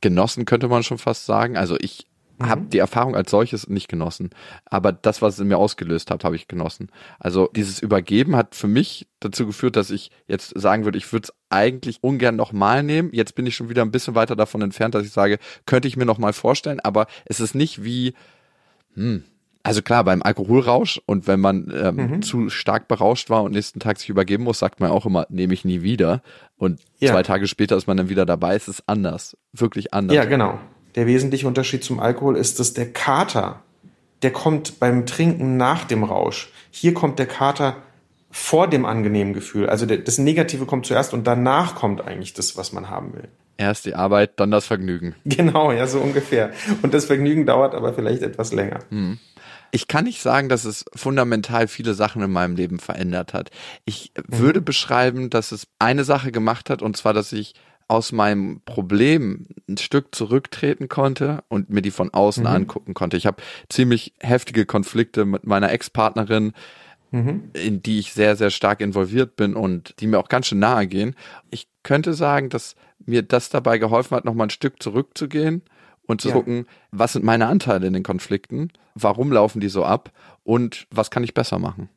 genossen, könnte man schon fast sagen. Also ich mhm. habe die Erfahrung als solches nicht genossen. Aber das, was es in mir ausgelöst hat, habe ich genossen. Also dieses Übergeben hat für mich dazu geführt, dass ich jetzt sagen würde, ich würde es eigentlich ungern nochmal nehmen. Jetzt bin ich schon wieder ein bisschen weiter davon entfernt, dass ich sage, könnte ich mir nochmal vorstellen, aber es ist nicht wie, hm, also klar, beim Alkoholrausch und wenn man ähm, mhm. zu stark berauscht war und nächsten Tag sich übergeben muss, sagt man auch immer, nehme ich nie wieder. Und ja. zwei Tage später ist man dann wieder dabei. Es ist anders, wirklich anders. Ja, genau. Der wesentliche Unterschied zum Alkohol ist, dass der Kater, der kommt beim Trinken nach dem Rausch. Hier kommt der Kater vor dem angenehmen Gefühl. Also das Negative kommt zuerst und danach kommt eigentlich das, was man haben will. Erst die Arbeit, dann das Vergnügen. Genau, ja, so ungefähr. Und das Vergnügen dauert aber vielleicht etwas länger. Hm. Ich kann nicht sagen, dass es fundamental viele Sachen in meinem Leben verändert hat. Ich mhm. würde beschreiben, dass es eine Sache gemacht hat, und zwar, dass ich aus meinem Problem ein Stück zurücktreten konnte und mir die von außen mhm. angucken konnte. Ich habe ziemlich heftige Konflikte mit meiner Ex-Partnerin, mhm. in die ich sehr, sehr stark involviert bin und die mir auch ganz schön nahe gehen. Ich könnte sagen, dass mir das dabei geholfen hat, nochmal ein Stück zurückzugehen und zu ja. gucken, was sind meine Anteile in den Konflikten, warum laufen die so ab und was kann ich besser machen.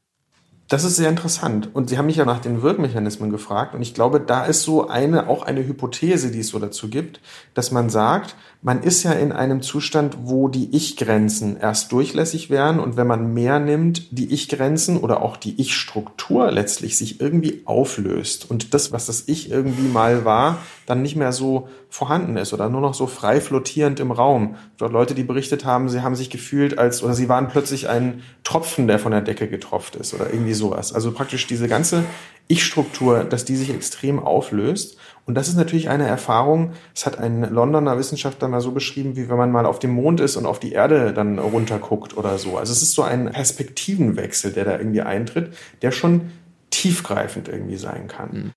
Das ist sehr interessant. Und Sie haben mich ja nach den Wirkmechanismen gefragt. Und ich glaube, da ist so eine, auch eine Hypothese, die es so dazu gibt, dass man sagt, man ist ja in einem Zustand, wo die Ich-Grenzen erst durchlässig wären. Und wenn man mehr nimmt, die Ich-Grenzen oder auch die Ich-Struktur letztlich sich irgendwie auflöst. Und das, was das Ich irgendwie mal war, dann nicht mehr so vorhanden ist oder nur noch so frei flottierend im Raum. Dort Leute, die berichtet haben, sie haben sich gefühlt als, oder sie waren plötzlich ein Tropfen, der von der Decke getropft ist oder irgendwie sowas. Also praktisch diese ganze Ich-Struktur, dass die sich extrem auflöst. Und das ist natürlich eine Erfahrung, das hat ein Londoner Wissenschaftler mal so beschrieben, wie wenn man mal auf dem Mond ist und auf die Erde dann runterguckt oder so. Also es ist so ein Perspektivenwechsel, der da irgendwie eintritt, der schon tiefgreifend irgendwie sein kann.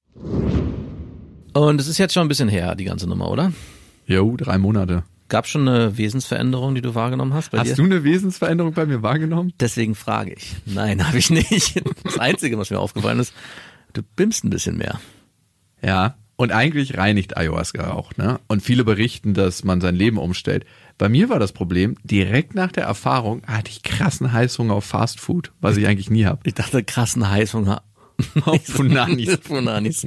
Und es ist jetzt schon ein bisschen her, die ganze Nummer, oder? Jo, drei Monate. Gab schon eine Wesensveränderung, die du wahrgenommen hast bei hast dir? Hast du eine Wesensveränderung bei mir wahrgenommen? Deswegen frage ich. Nein, habe ich nicht. Das Einzige, was mir aufgefallen ist, du bimmst ein bisschen mehr. Ja, und eigentlich reinigt Ayahuasca auch, ne? Und viele berichten, dass man sein Leben umstellt. Bei mir war das Problem, direkt nach der Erfahrung hatte ich krassen Heißhunger auf Fast Food, was ich eigentlich nie habe. Ich dachte krassen Heißhunger Funanis. Funanis.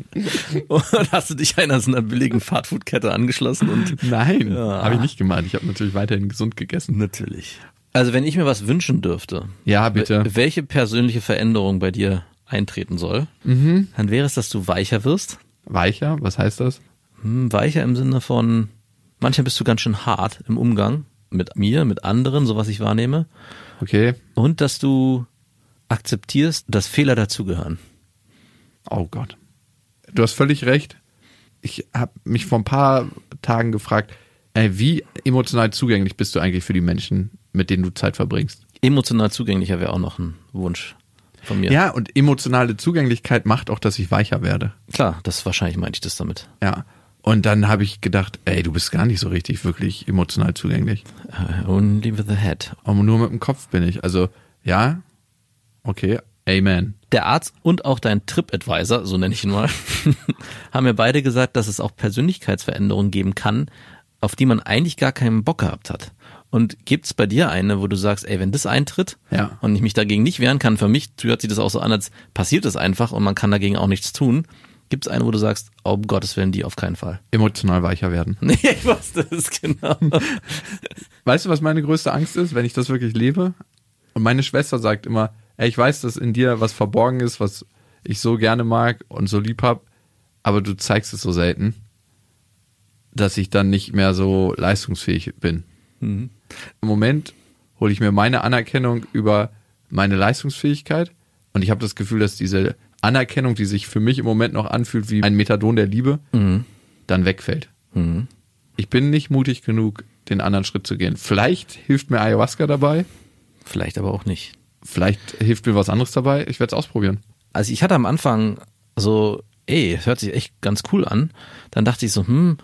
Und hast du dich einer so einer billigen Fastfood-Kette angeschlossen und Nein, Ja. habe ich nicht gemeint. Ich habe natürlich weiterhin gesund gegessen. natürlich. Also wenn ich mir was wünschen dürfte, Ja, bitte. wel- welche persönliche Veränderung bei dir eintreten soll, dann wäre es, dass du weicher wirst. Weicher, was heißt das? Hm, weicher im Sinne von, manchmal bist du ganz schön hart im Umgang mit mir, mit anderen, so was ich wahrnehme. Okay. Und dass du akzeptierst, dass Fehler dazugehören. Oh Gott. Du hast völlig recht. Ich habe mich vor ein paar Tagen gefragt, ey, wie emotional zugänglich bist du eigentlich für die Menschen, mit denen du Zeit verbringst? Emotional zugänglicher wäre auch noch ein Wunsch von mir. Ja, und emotionale Zugänglichkeit macht auch, dass ich weicher werde. Klar, das wahrscheinlich meinte ich das damit. Ja. Und dann habe ich gedacht, ey, du bist gar nicht so richtig wirklich emotional zugänglich. Uh, only with the head. Aber nur mit dem Kopf bin ich. Also, ja, okay, Amen. Der Arzt und auch dein Trip-Advisor, so nenne ich ihn mal, haben mir beide gesagt, dass es auch Persönlichkeitsveränderungen geben kann, auf die man eigentlich gar keinen Bock gehabt hat. Und gibt's bei dir eine, wo du sagst, ey, wenn das eintritt Ja. und ich mich dagegen nicht wehren kann, für mich hört sich das auch so an, als passiert es einfach und man kann dagegen auch nichts tun. Gibt's eine, wo du sagst, oh, um Gottes Willen, die auf keinen Fall. Emotional weicher werden. Nee, ich wusste es genau. Weißt du, was meine größte Angst ist, wenn ich das wirklich lebe? Und meine Schwester sagt immer, ey, ich weiß, dass in dir was verborgen ist, was ich so gerne mag und so lieb hab, aber du zeigst es so selten, dass ich dann nicht mehr so leistungsfähig bin. Im Moment hole ich mir meine Anerkennung über meine Leistungsfähigkeit und ich habe das Gefühl, dass diese Anerkennung, die sich für mich im Moment noch anfühlt wie ein Methadon der Liebe, dann wegfällt. Ich bin nicht mutig genug, den anderen Schritt zu gehen. Vielleicht hilft mir Ayahuasca dabei, Vielleicht aber auch nicht. Vielleicht hilft mir was anderes dabei. Ich werde es ausprobieren. Also ich hatte am Anfang so, ey, hört sich echt ganz cool an. Dann dachte ich so, hm,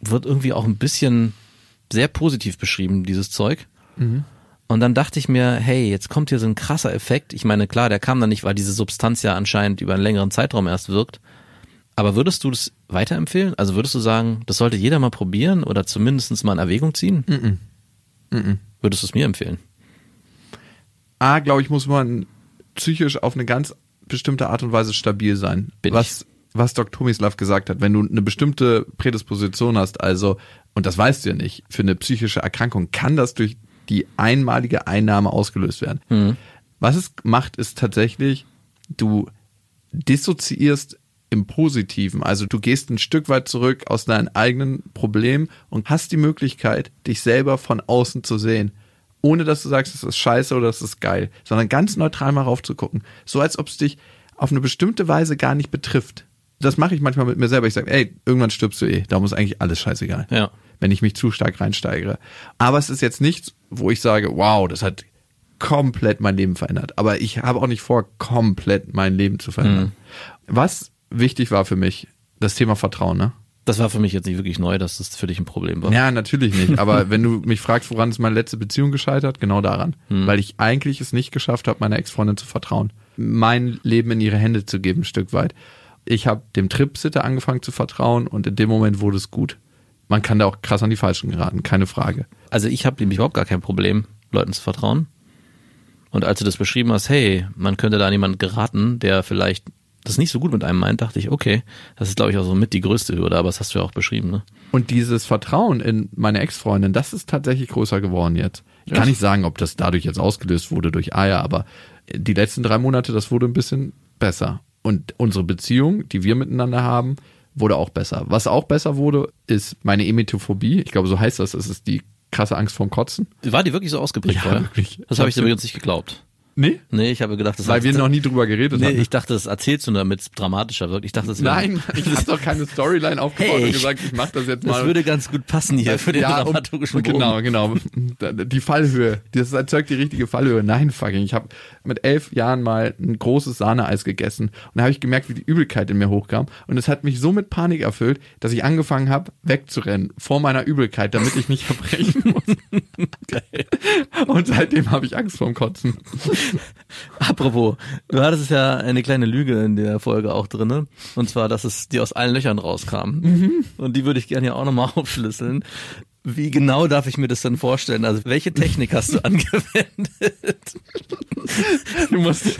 wird irgendwie auch ein bisschen sehr positiv beschrieben, dieses Zeug. Und dann dachte ich mir, hey, jetzt kommt hier so ein krasser Effekt. Ich meine, klar, der kam dann nicht, weil diese Substanz ja anscheinend über einen längeren Zeitraum erst wirkt. Aber würdest du das weiterempfehlen? Also würdest du sagen, das sollte jeder mal probieren oder zumindest mal in Erwägung ziehen? Würdest du es mir empfehlen? A, glaube ich, muss man psychisch auf eine ganz bestimmte Art und Weise stabil sein. Bin was, was Dr. Tomislav gesagt hat, wenn du eine bestimmte Prädisposition hast, also, und das weißt du ja nicht, für eine psychische Erkrankung, kann das durch die einmalige Einnahme ausgelöst werden. Was es macht, ist tatsächlich, du dissoziierst im Positiven. Also du gehst ein Stück weit zurück aus deinem eigenen Problem und hast die Möglichkeit, dich selber von außen zu sehen. Ohne dass du sagst, es ist scheiße oder es ist geil, sondern ganz neutral mal raufzugucken. So als ob es dich auf eine bestimmte Weise gar nicht betrifft. Das mache ich manchmal mit mir selber. Ich sage, ey, irgendwann stirbst du eh. Darum ist eigentlich alles scheißegal. Ja. Wenn ich mich zu stark reinsteigere. Aber es ist jetzt nichts, wo ich sage, wow, das hat komplett mein Leben verändert. Aber ich habe auch nicht vor, komplett mein Leben zu verändern. Was wichtig war für mich, das Thema Vertrauen, ne? Das war für mich jetzt nicht wirklich neu, dass das für dich ein Problem war. Ja, natürlich nicht. Aber wenn du mich fragst, woran ist meine letzte Beziehung gescheitert, genau daran. Weil ich eigentlich es nicht geschafft habe, meiner Ex-Freundin zu vertrauen. Mein Leben in ihre Hände zu geben, ein Stück weit. Ich habe dem Tripsitter angefangen zu vertrauen und in dem Moment wurde es gut. Man kann da auch krass an die Falschen geraten, keine Frage. Also ich habe nämlich überhaupt gar kein Problem, Leuten zu vertrauen. Und als du das beschrieben hast, hey, man könnte da an jemanden geraten, der vielleicht das nicht so gut mit einem meint, dachte ich, okay, das ist glaube ich auch so mit die größte Hürde, aber das hast du ja auch beschrieben, ne? Und dieses Vertrauen in meine Ex-Freundin, das ist tatsächlich größer geworden jetzt. Ich kann nicht sagen, ob das dadurch jetzt ausgelöst wurde durch Eier, aber die letzten drei Monate, das wurde ein bisschen besser. Und unsere Beziehung, die wir miteinander haben, wurde auch besser. Was auch besser wurde, ist meine Emetophobie. Ich glaube, so heißt das. Das ist die krasse Angst vorm Kotzen. War die wirklich so ausgeprägt Ja, vorher? wirklich. Das habe ich übrigens nicht geglaubt. Nee? Nee, ich habe gedacht, das Weil wir noch nie drüber geredet Nee, hatten. ich dachte, das erzählst du, damit es dramatischer wirkt. Ich dachte, das Nein, ich habe doch keine Storyline aufgebaut Hey, und gesagt, ich mache das jetzt Das mal. würde ganz gut passen hier für den ja, um- dramaturgischen Genau, Bogen. genau. Die Fallhöhe. Das erzeugt die richtige Fallhöhe. Nein, fucking. Ich habe mit elf Jahren mal ein großes Sahneeis gegessen und da habe ich gemerkt, wie die Übelkeit in mir hochkam. Und es hat mich so mit Panik erfüllt, dass ich angefangen habe, wegzurennen vor meiner Übelkeit, damit ich nicht erbrechen muss. Und seitdem habe ich Angst vorm Kotzen. Apropos, du hattest ja eine kleine Lüge in der Folge auch drinne Und zwar, dass es dir aus allen Löchern rauskam. Und die würde ich gerne ja auch nochmal aufschlüsseln. Wie genau darf ich mir das denn vorstellen? Also welche Technik hast du angewendet? Du musst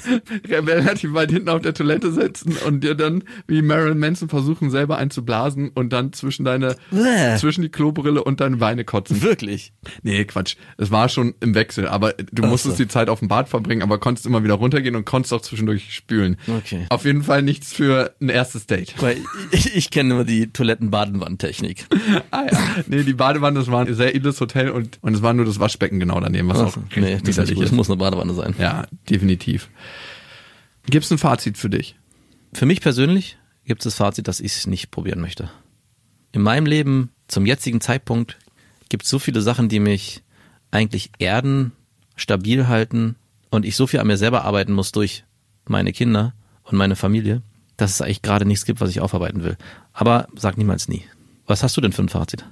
relativ weit hinten auf der Toilette sitzen und dir dann wie Marilyn Manson versuchen, selber einzublasen und dann zwischen deine, Bäh. zwischen die Klobrille und deine Beine kotzen. Wirklich? Nee, Quatsch. Es war schon im Wechsel, aber du Ach musstest so. die Zeit auf dem Bad verbringen, aber konntest immer wieder runtergehen und konntest auch zwischendurch spülen. Okay. Auf jeden Fall nichts für ein erstes Date. Weil ich, ich kenne nur die Toiletten-Badenwand-Technik. Ah ja. Nee, die Badewanne, das war ein sehr edles Hotel und, und es war nur das Waschbecken genau daneben, was auch nee, das, ist das muss eine Badewanne sein. Ja, definitiv. Gibt's ein Fazit für dich? Für mich persönlich gibt es das Fazit, dass ich es nicht probieren möchte. In meinem Leben, zum jetzigen Zeitpunkt, gibt es so viele Sachen, die mich eigentlich erden, stabil halten und ich so viel an mir selber arbeiten muss durch meine Kinder und meine Familie, dass es eigentlich gerade nichts gibt, was ich aufarbeiten will. Aber sag niemals nie. Was hast du denn für ein Fazit?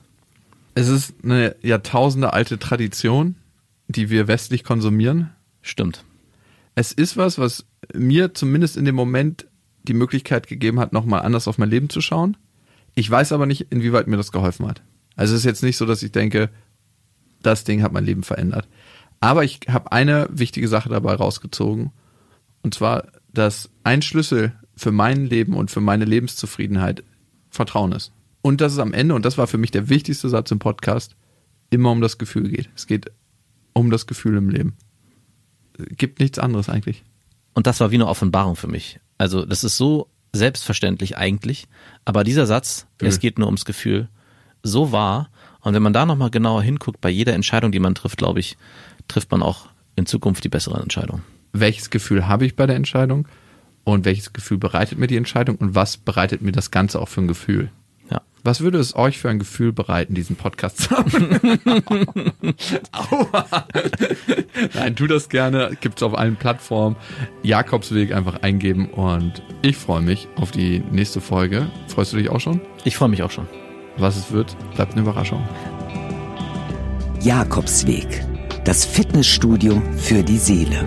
Es ist eine Jahrtausende alte Tradition, die wir westlich konsumieren. Stimmt. Es ist was, was mir zumindest in dem Moment die Möglichkeit gegeben hat, nochmal anders auf mein Leben zu schauen. Ich weiß aber nicht, inwieweit mir das geholfen hat. Also es ist jetzt nicht so, dass ich denke, das Ding hat mein Leben verändert. Aber ich habe eine wichtige Sache dabei rausgezogen. Und zwar, dass ein Schlüssel für mein Leben und für meine Lebenszufriedenheit Vertrauen ist. Und dass es am Ende, und das war für mich der wichtigste Satz im Podcast, immer um das Gefühl geht. Es geht um das Gefühl im Leben. Gibt nichts anderes eigentlich. Und das war wie eine Offenbarung für mich. Also das ist so selbstverständlich eigentlich, aber dieser Satz, Mhm. es geht nur ums Gefühl, so wahr. Und wenn man da nochmal genauer hinguckt, bei jeder Entscheidung, die man trifft, glaube ich, trifft man auch in Zukunft die bessere Entscheidung. Welches Gefühl habe ich bei der Entscheidung? Und welches Gefühl bereitet mir die Entscheidung? Und was bereitet mir das Ganze auch für ein Gefühl? Ja. Was würde es euch für ein Gefühl bereiten, diesen Podcast zu haben? Aua. Nein, tu das gerne. Gibt's auf allen Plattformen. Jakobsweg einfach eingeben. Und ich freue mich auf die nächste Folge. Freust du dich auch schon? Ich freue mich auch schon. Was es wird, bleibt eine Überraschung. Jakobsweg. Das Fitnessstudio für die Seele.